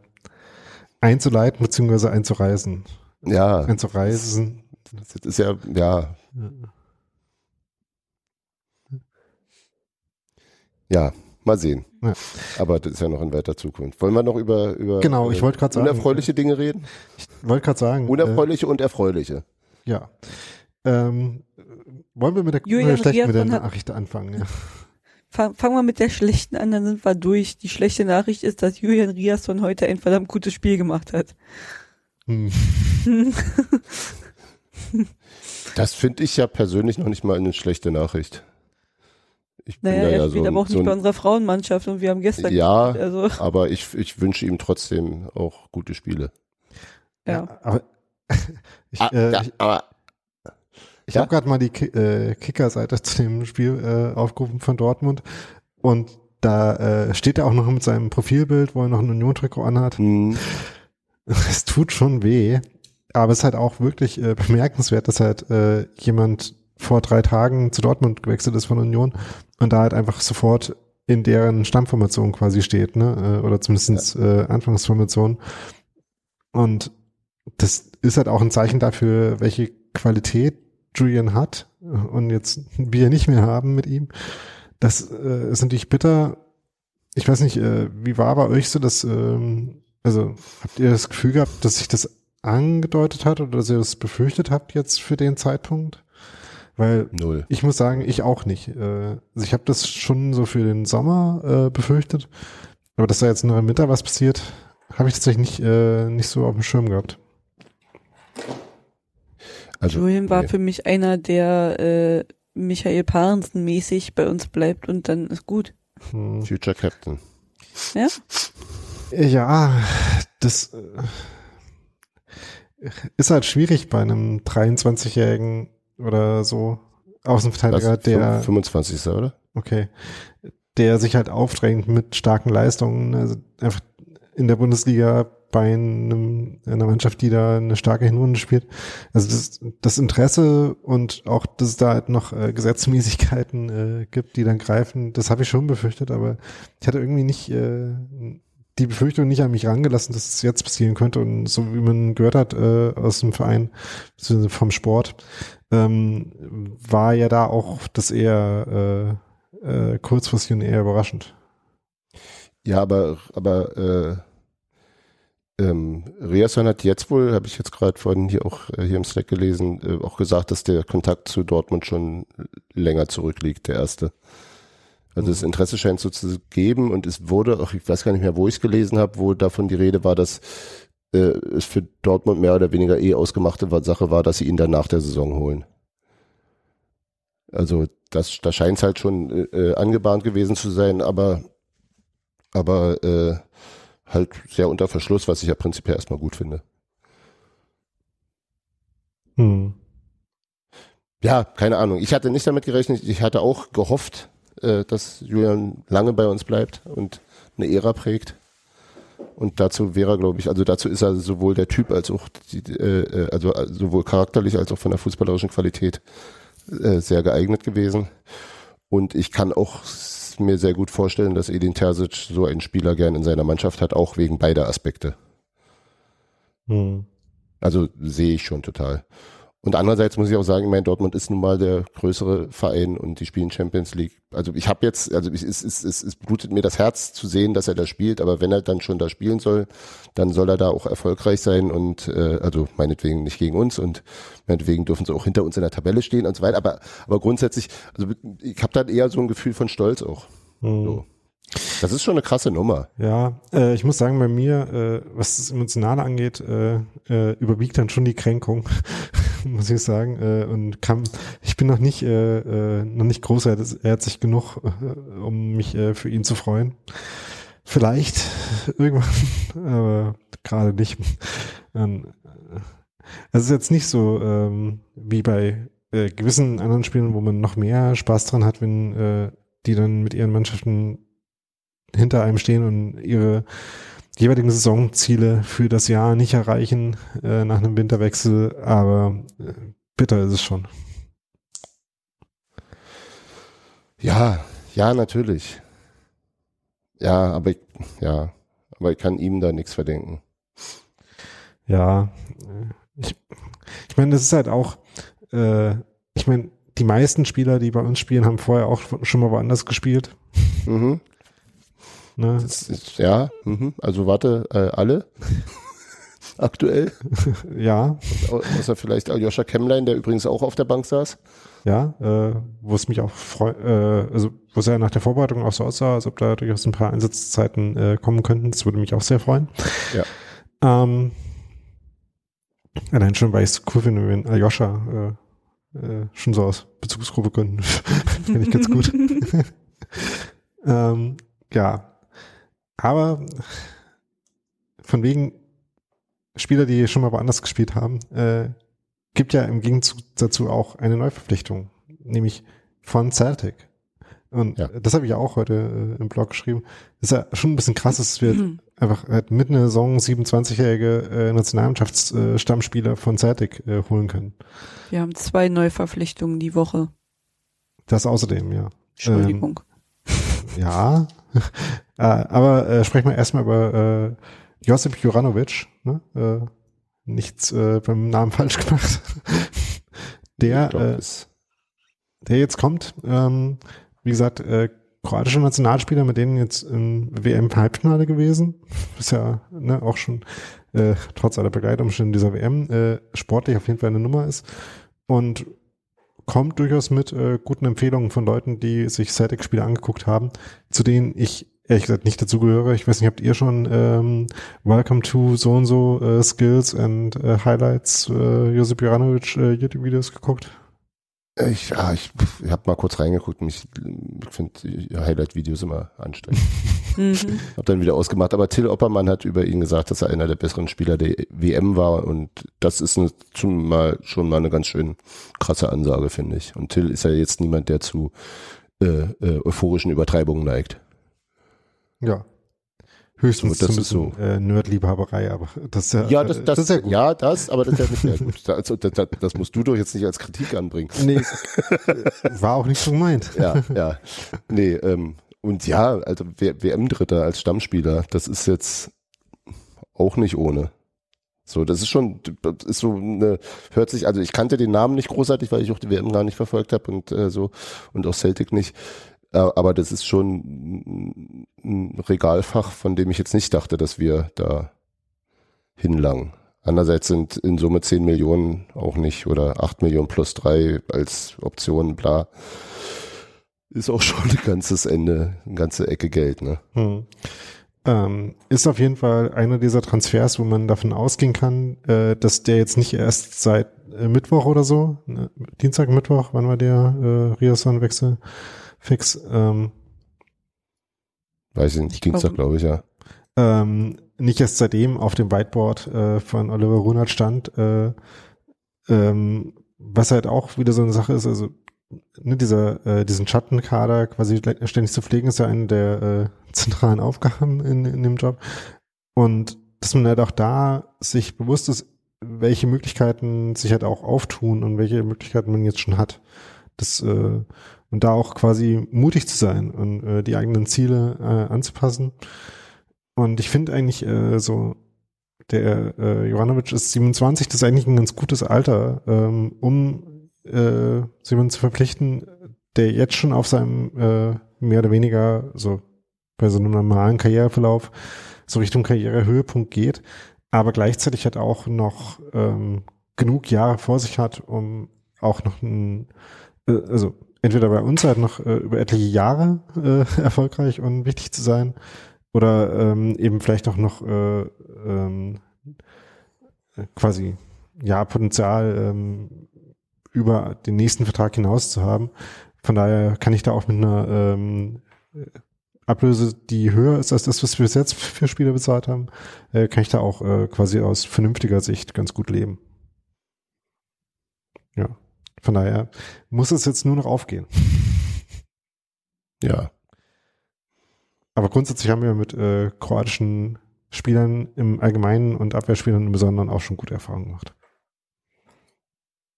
einzuleiten bzw. einzureisen. Ja. Einzureisen. Das ist ja, ja. Ja, mal sehen. Ja. Aber das ist ja noch in weiter Zukunft. Wollen wir noch über, über Genau, ich wollte gerade sagen. unerfreuliche Dinge reden? Ich wollte gerade sagen. Unerfreuliche und erfreuliche. Äh, ja. Ähm, wollen wir mit der, Julian der schlechten mit der Nachricht anfangen? Ja. Fang- Fangen wir mit der schlechten an, dann sind wir durch. Die schlechte Nachricht ist, dass Julian Riasson heute ein verdammt gutes Spiel gemacht hat. Hm. Das finde ich ja persönlich noch nicht mal eine schlechte Nachricht. Ich bin Naja, da er ja spielt so, aber auch nicht so bei unserer Frauenmannschaft und wir haben gestern Ja. gespielt, also aber ich, ich wünsche ihm trotzdem auch gute Spiele. ja. Aber ich, Ah, äh, ja, ich, aber ich Ja? habe gerade mal die Ki äh, Kicker-Seite zu dem Spiel äh, aufgerufen von Dortmund und da äh, steht er auch noch mit seinem Profilbild, wo er noch ein Union-Trikot anhat. hm, Es tut schon weh, aber es ist halt auch wirklich äh, bemerkenswert, dass halt äh, jemand vor drei Tagen zu Dortmund gewechselt ist von Union und da halt einfach sofort in deren Stammformation quasi steht, ne? Äh, oder zumindest äh, Anfangsformation. Und das ist halt auch ein Zeichen dafür, welche Qualität Julian hat und jetzt wir nicht mehr haben mit ihm. Das äh, ist natürlich bitter. Ich weiß nicht, äh, wie war bei euch so, dass, ähm, also habt ihr das Gefühl gehabt, dass sich das angedeutet hat oder dass ihr das befürchtet habt jetzt für den Zeitpunkt? Weil null. ich muss sagen, ich auch nicht. Äh, Also ich habe das schon so für den Sommer äh, befürchtet, aber dass da jetzt noch im Winter was passiert, habe ich tatsächlich nicht, äh, nicht so auf dem Schirm gehabt. Also, Julian war nee. für mich einer, der äh, Michael Parensen mäßig bei uns bleibt und dann ist gut. Hm. Future Captain. Ja? Ja, das ist halt schwierig bei einem 23-Jährigen oder so Außenverteidiger, Was, der 25. oder? Okay. Der sich halt aufdrängt mit starken Leistungen, also einfach in der Bundesliga bei einem, einer Mannschaft, die da eine starke Hinrunde spielt. Also das, das Interesse und auch, dass es da halt noch äh, Gesetzmäßigkeiten äh, gibt, die dann greifen, das habe ich schon befürchtet, aber ich hatte irgendwie nicht äh, die Befürchtung nicht an mich rangelassen, dass es jetzt passieren könnte. Und so wie man gehört hat äh, aus dem Verein, vom Sport, ähm, war ja da auch das eher äh, äh, kurzfristig und eher überraschend. Ja, aber, aber äh, ähm, Riasson hat jetzt wohl, habe ich jetzt gerade vorhin hier auch äh, hier im Slack gelesen, äh, auch gesagt, dass der Kontakt zu Dortmund schon länger zurückliegt, der erste. Also das Interesse scheint so zu geben und es wurde, auch ich weiß gar nicht mehr, wo ich es gelesen habe, wo davon die Rede war, dass äh, es für Dortmund mehr oder weniger eh ausgemachte Sache war, dass sie ihn dann nach der Saison holen. Also das, da scheint es halt schon äh, äh, angebahnt gewesen zu sein, aber aber äh, halt sehr unter Verschluss, was ich ja prinzipiell erstmal gut finde. Hm. Ja, keine Ahnung. Ich hatte nicht damit gerechnet. Ich hatte auch gehofft, äh, dass Julian lange bei uns bleibt und eine Ära prägt. Und dazu wäre er, glaube ich, also dazu ist er sowohl der Typ als auch die, äh, äh, also äh, sowohl charakterlich als auch von der fußballerischen Qualität äh, sehr geeignet gewesen. Und ich kann auch mir sehr gut vorstellen, dass Edin Terzic so einen Spieler gern in seiner Mannschaft hat, auch wegen beider Aspekte. Hm. Also sehe ich schon total. Und andererseits muss ich auch sagen, ich meine, Dortmund ist nun mal der größere Verein und die spielen Champions League. Also ich habe jetzt, also es, es, es, es, blutet mir das Herz zu sehen, dass er da spielt, aber wenn er dann schon da spielen soll, dann soll er da auch erfolgreich sein und äh, also meinetwegen nicht gegen uns und meinetwegen dürfen sie auch hinter uns in der Tabelle stehen und so weiter. Aber, aber grundsätzlich, also ich habe dann eher so ein Gefühl von Stolz auch. Hm. So. Das ist schon eine krasse Nummer. Ja, äh, ich muss sagen, bei mir, äh, was das Emotionale angeht, äh, äh, überwiegt dann schon die Kränkung, muss ich sagen. Äh, und kann, ich bin noch nicht, äh, äh, noch nicht großherzig genug, äh, um mich äh, für ihn zu freuen. Vielleicht irgendwann, aber gerade nicht. Ähm, äh, es ist jetzt nicht so ähm, wie bei äh, gewissen anderen Spielen, wo man noch mehr Spaß dran hat, wenn äh, die dann mit ihren Mannschaften hinter einem stehen und ihre jeweiligen Saisonziele für das Jahr nicht erreichen äh, nach einem Winterwechsel, aber äh, bitter ist es schon. Ja, ja, natürlich. Ja, aber ich, ja, aber ich kann ihm da nichts verdenken. Ja, ich, ich meine, das ist halt auch, äh, ich meine, die meisten Spieler, die bei uns spielen, haben vorher auch schon mal woanders gespielt. Mhm. Ne? Ist, ja, mhm. also warte, äh, alle aktuell. ja. Außer vielleicht Aljoscha Kemmlein, der übrigens auch auf der Bank saß. Ja, äh, wo es mich auch freut, äh, also wo es ja nach der Vorbereitung auch so aussah, als ob da durchaus ein paar Einsatzzeiten äh, kommen könnten. Das würde mich auch sehr freuen. Ja. Ähm, allein schon, weil ich es cool finde, wenn Aljoscha äh, äh, schon so aus Bezugsgruppe können. finde ich ganz gut. ähm, ja. Aber von wegen Spieler, die schon mal woanders gespielt haben, äh, gibt ja im Gegenzug dazu auch eine Neuverpflichtung, nämlich von Celtic. Und Ja. das habe ich ja auch heute äh, im Blog geschrieben. Das ist ja schon ein bisschen krass, dass wir einfach halt mitten in der Saison 27-jährige äh, Nationalmannschaftsstammspieler von Celtic äh, holen können. Wir haben zwei Neuverpflichtungen die Woche. Das außerdem, ja. Entschuldigung. Ja, äh, aber äh, sprechen wir erstmal über äh, Josip Juranovic. Ne? Äh, nichts äh, beim Namen falsch gemacht. Der, äh, der jetzt kommt, ähm, wie gesagt, äh, kroatische Nationalspieler, mit denen jetzt im WM-Halbfinale gewesen. Ist ja ne, auch schon äh, trotz aller Begleitumstände dieser WM äh, sportlich auf jeden Fall eine Nummer ist. Und kommt durchaus mit äh, guten Empfehlungen von Leuten, die sich Celtic-Spiele angeguckt haben, zu denen ich ehrlich gesagt nicht dazugehöre. Ich weiß nicht, habt ihr schon ähm, Welcome to so und so äh, Skills and äh, Highlights äh, Josip Juranovic äh, YouTube-Videos geguckt? Ich, ja, ich, ich habe mal kurz reingeguckt. Mich, ich finde Highlight-Videos immer anstrengend. Mhm. Hab dann wieder ausgemacht. Aber Till Oppermann hat über ihn gesagt, dass er einer der besseren Spieler der WM war. Und das ist eine, schon, mal, schon mal eine ganz schön krasse Ansage, finde ich. Und Till ist ja jetzt niemand, der zu äh, äh, euphorischen Übertreibungen neigt. Ja. Höchstens Das so ein ist so. äh, Nerdliebhaberei, aber das ist ja, Ja, das, äh, das, ist ja gut. ja, das, aber das ist ja nicht sehr gut. Das, also, das, das, das musst du doch jetzt nicht als Kritik anbringen. Nee, war auch nicht so gemeint. Ja, ja. Nee, ähm, und ja, also WM-Dritter als Stammspieler, das ist jetzt auch nicht ohne. So, das ist schon, das ist so eine, hört sich, also ich kannte den Namen nicht großartig, weil ich auch die WM gar nicht verfolgt habe und äh, so und auch Celtic nicht. Äh, aber das ist schon ein- Regalfach, von dem ich jetzt nicht dachte, dass wir da hinlangen. Andererseits sind in Summe 10 Millionen auch nicht oder 8 Millionen plus 3 als Option, bla. Ist auch schon ein ganzes Ende, eine ganze Ecke Geld, ne? Hm. Ähm, ist auf jeden Fall einer dieser Transfers, wo man davon ausgehen kann, äh, dass der jetzt nicht erst seit äh, Mittwoch oder so, ne, Dienstag, Mittwoch, wann war der äh, Riasson-Wechsel fix, ähm, Weiß ich nicht, Ich Dienstag, glaube ich, ja. ähm, nicht erst seitdem auf dem Whiteboard äh, von Oliver Runert stand, äh, ähm, was halt auch wieder so eine Sache ist, also ne, dieser, äh, diesen Schattenkader quasi ständig zu pflegen, ist ja eine der äh, zentralen Aufgaben in, in dem Job. Und dass man halt auch da sich bewusst ist, welche Möglichkeiten sich halt auch auftun und welche Möglichkeiten man jetzt schon hat. Das, äh, und da auch quasi mutig zu sein und äh, die eigenen Ziele äh, anzupassen. Und ich finde eigentlich äh, so, der äh, Jovanovic ist 27, das ist eigentlich ein ganz gutes Alter, ähm, um äh, jemanden zu verpflichten, der jetzt schon auf seinem äh, mehr oder weniger so bei so einem normalen Karriereverlauf so Richtung Karrierehöhepunkt geht, aber gleichzeitig halt auch noch ähm, genug Jahre vor sich hat, um auch noch ein, äh, also entweder bei uns halt noch äh, über etliche Jahre äh, erfolgreich und wichtig zu sein oder ähm, eben vielleicht auch noch äh, ähm, äh, quasi ja Potenzial ähm, über den nächsten Vertrag hinaus zu haben. Von daher kann ich da auch mit einer ähm, Ablöse, die höher ist als das, was wir bis jetzt für Spieler bezahlt haben, äh, kann ich da auch äh, quasi aus vernünftiger Sicht ganz gut leben. Von daher muss es jetzt nur noch aufgehen. Ja. Aber grundsätzlich haben wir mit äh, kroatischen Spielern im Allgemeinen und Abwehrspielern im Besonderen auch schon gute Erfahrungen gemacht.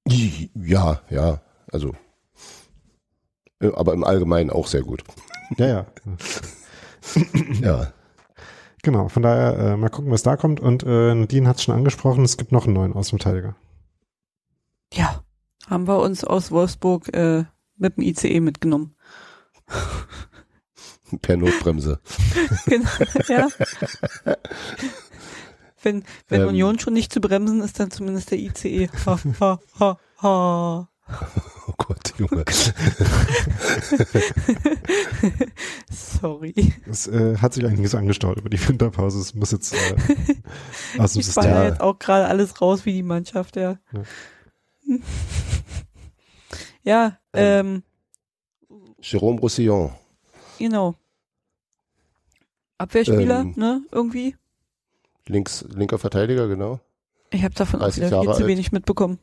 Ja, ja, also. äh, Aber im Allgemeinen auch sehr gut. Ja, ja. Ja. Genau, von daher äh, mal gucken, was da kommt. Und äh, Nadine hat es schon angesprochen, es gibt noch einen neuen Außenverteidiger. Ja, haben wir uns aus Wolfsburg äh, mit dem ICE mitgenommen. Per Notbremse. Genau, ja. Wenn, wenn Ähm. Union schon nicht zu bremsen ist, dann zumindest der ICE. Ha, ha, ha, ha. Oh Gott, Junge. Sorry. Es äh, hat sich einiges angestaut über die Winterpause. Es muss jetzt äh, aus dem Ich System. Ja. jetzt auch gerade alles raus wie die Mannschaft, ja. Ja, ähm, Jérôme Roussillon. genau. Abwehrspieler, Ähm. ne, irgendwie. Links, linker Verteidiger, genau. Ich habe davon auch 30 wieder viel zu wenig mitbekommen.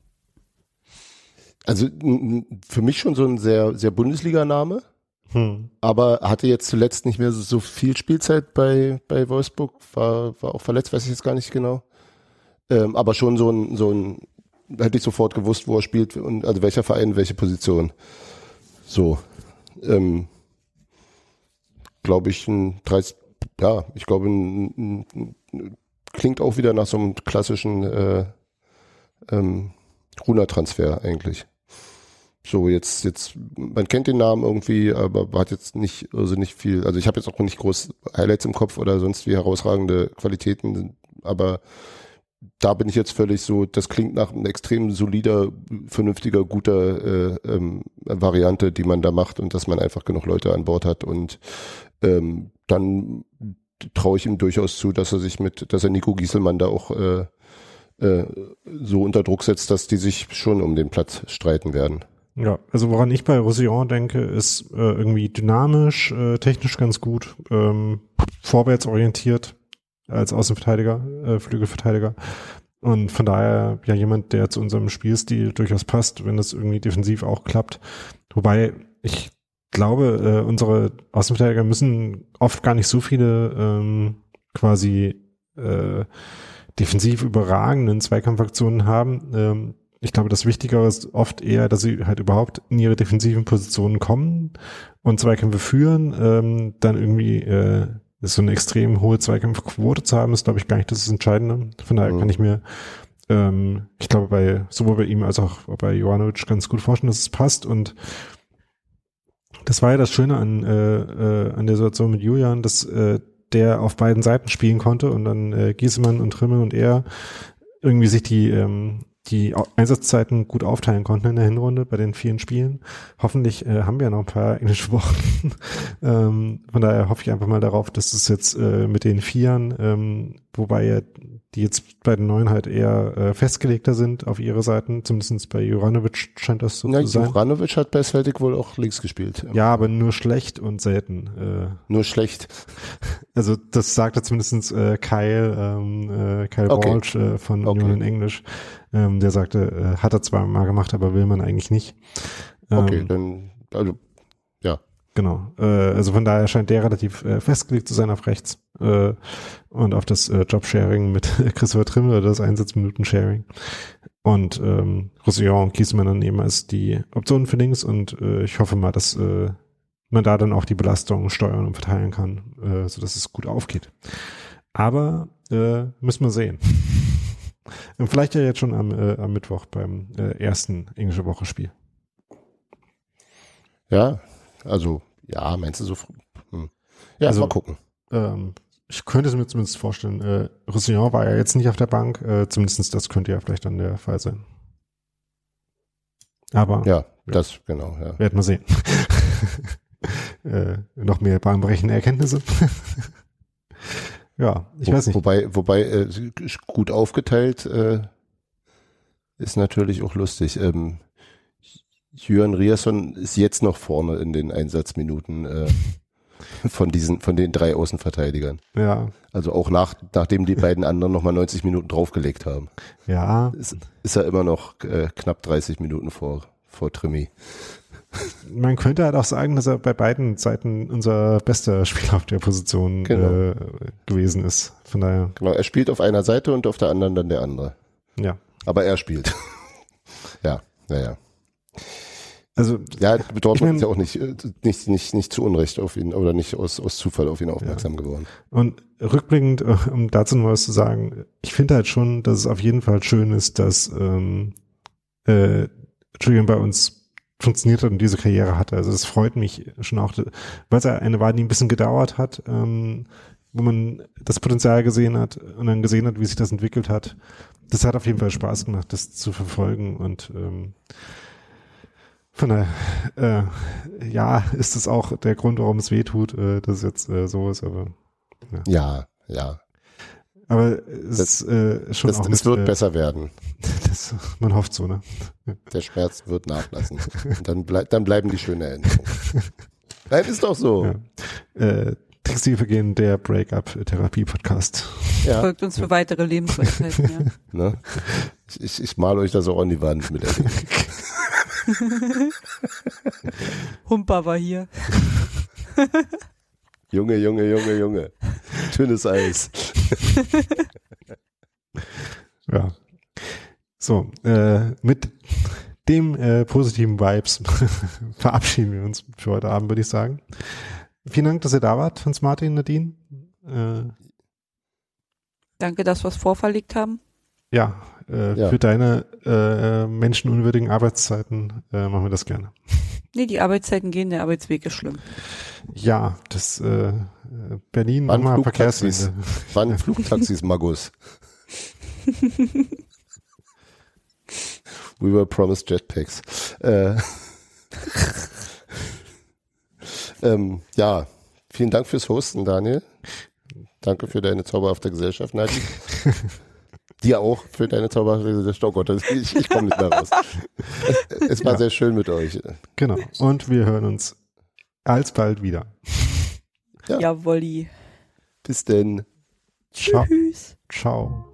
Also für mich schon so ein sehr, sehr Bundesliga-Name, Hm. aber hatte jetzt zuletzt nicht mehr so, so viel Spielzeit bei, bei Wolfsburg, war, war auch verletzt, weiß ich jetzt gar nicht genau. Ähm, aber schon so ein, so ein, hätte ich sofort gewusst, wo er spielt und also welcher Verein, welche Position. So. Ähm, glaube ich, ein 30, ja, ich glaube, ein, ein, klingt auch wieder nach so einem klassischen äh, ähm, Runa-Transfer eigentlich. So, jetzt, jetzt, man kennt den Namen irgendwie, aber hat jetzt nicht, also nicht viel, also ich habe jetzt auch nicht groß Highlights im Kopf oder sonst wie herausragende Qualitäten, aber da bin ich jetzt völlig so, das klingt nach einem extrem solider, vernünftiger, guter äh, ähm, Variante, die man da macht und dass man einfach genug Leute an Bord hat und ähm, dann traue ich ihm durchaus zu, dass er sich mit, dass er Nico Gieselmann da auch äh, äh, so unter Druck setzt, dass die sich schon um den Platz streiten werden. Ja, also woran ich bei Roussillon denke, ist äh, irgendwie dynamisch, äh, technisch ganz gut, ähm, vorwärts orientiert als Außenverteidiger, äh, Flügelverteidiger. Und von daher ja jemand, der zu unserem Spielstil durchaus passt, wenn das irgendwie defensiv auch klappt. Wobei ich glaube, äh, unsere Außenverteidiger müssen oft gar nicht so viele ähm, quasi äh, defensiv überragenden Zweikampfaktionen haben. Ähm, ich glaube, das Wichtigere ist oft eher, dass sie halt überhaupt in ihre defensiven Positionen kommen und Zweikämpfe führen. Ähm, dann irgendwie äh, so eine extrem hohe Zweikampfquote zu haben, ist, glaube ich, gar nicht das Entscheidende. Von daher Mhm. kann ich mir, ähm, ich glaube, bei sowohl bei ihm als auch bei Jovanovic ganz gut vorstellen, dass es passt. Und das war ja das Schöne an, äh, äh, an der Situation mit Julian, dass äh, der auf beiden Seiten spielen konnte und dann äh, Giesemann und Trimmel und er irgendwie sich die ähm, die Einsatzzeiten gut aufteilen konnten in der Hinrunde bei den vielen Spielen. Hoffentlich äh, haben wir noch ein paar englische Wochen. ähm, von daher hoffe ich einfach mal darauf, dass es jetzt äh, mit den Vieren, ähm, wobei ja die jetzt bei den Neuen halt eher äh, festgelegter sind auf ihre Seiten, zumindest bei Juranovic scheint das so Na, zu sein. Juranovic hat bei Celtic wohl auch links gespielt. Ja, aber nur schlecht und selten. Äh, Nur schlecht. also das sagte zumindest äh, Kyle, ähm, äh, Kyle Okay. Walsh äh, von Okay. Union in Englisch. Ähm, der sagte, äh, hat er zwar mal gemacht, aber will man eigentlich nicht. Ähm, Okay, dann, also, Genau. Äh, also von daher scheint der relativ äh, festgelegt zu sein auf rechts äh, und auf das äh, Jobsharing mit Christopher Trimmel oder das Einsatzminuten-Sharing. Und ähm, Roussillon und Kiesmann dann eben als die Optionen für links und äh, ich hoffe mal, dass äh, man da dann auch die Belastung steuern und verteilen kann, äh, sodass es gut aufgeht. Aber äh, müssen wir sehen. Und vielleicht ja jetzt schon am, äh, am Mittwoch beim äh, ersten englische Woche-Spiel. ja, also, ja, meinst du so früh? Hm. Ja, Also- mal gucken. ähm, ich könnte es mir zumindest vorstellen, äh, Roussillon war ja jetzt nicht auf der Bank, äh, zumindest das könnte ja vielleicht dann der Fall sein. Aber Ja, das, genau, ja. werden wir sehen. äh, noch mehr bahnbrechende Erkenntnisse. ja, ich Wo- weiß nicht. Wobei, wobei äh, gut aufgeteilt äh, ist natürlich auch lustig. Ähm, Jürgen Riasson ist jetzt noch vorne in den Einsatzminuten äh, von diesen, von den drei Außenverteidigern. Ja, Also auch nach, nachdem die beiden anderen nochmal 90 Minuten draufgelegt haben, ja, ist, ist er immer noch äh, knapp 30 Minuten vor, vor Trimi. Man könnte halt auch sagen, dass er bei beiden Seiten unser bester Spieler auf der Position Genau. äh, gewesen ist. Von daher, Genau, er spielt auf einer Seite und auf der anderen dann der andere. ja. Aber er spielt. ja, naja. Also Ja, Ich Dortmund mein- ist ja auch nicht, äh, nicht, nicht, nicht zu Unrecht auf ihn oder nicht aus, aus Zufall auf ihn aufmerksam geworden. Und rückblickend, äh, um dazu noch was zu sagen, ich finde halt schon, dass es auf jeden Fall schön ist, dass ähm, äh, Julian bei uns funktioniert hat und diese Karriere hatte. Also es freut mich schon auch, weil es ja eine war, die ein bisschen gedauert hat, ähm, wo man das Potenzial gesehen hat und dann gesehen hat, wie sich das entwickelt hat. Das hat auf jeden Fall Spaß gemacht, das zu verfolgen und ähm, von daher, äh, ja, ist es auch der Grund, warum es weh tut, äh, dass es jetzt äh, so ist, aber Ja, ja. Aber es ist äh, schon Das, auch es mit, wird äh, besser werden. Das, man hofft so, ne? Der Schmerz wird nachlassen. Und dann, bleib, dann bleiben die schönen Erinnerungen. Nein, ist doch so. Ja. Äh, Textilvergehen, der Breakup-Therapie-Podcast. Ja. Folgt uns für weitere Lebensweisheiten, ja. Ne? Ich, ich, ich male euch das auch an die Wand mit Erinnerungen. Humper war hier. Junge, Junge, Junge, Junge. Dünnes Eis. Ja. So, äh, mit dem äh, positiven Vibes verabschieden wir uns für heute Abend, würde ich sagen. Vielen Dank, dass ihr da wart, Hans Martin, Nadine. Äh, Danke, dass wir es vorverlegt haben. ja, äh, Ja. für deine äh, menschenunwürdigen Arbeitszeiten äh, machen wir das gerne. Nee, die Arbeitszeiten gehen, der Arbeitsweg ist schlimm. Ja, das äh, Berlin Wann nochmal Flugtaxis? Verkehrswende. Wann Flugtaxis Magus? We were promised Jetpacks. Äh, ähm, ja, vielen Dank fürs Hosten, Daniel. Danke für deine zauberhafte Gesellschaft, Nadine. Dir auch für deine. Oh Gott, das- ich, ich komme nicht mehr raus. Es war Ja. sehr schön mit euch. Genau. Und wir hören uns alsbald wieder. Ja. Jawolli. Bis denn. Ciao. Tschüss. Ciao.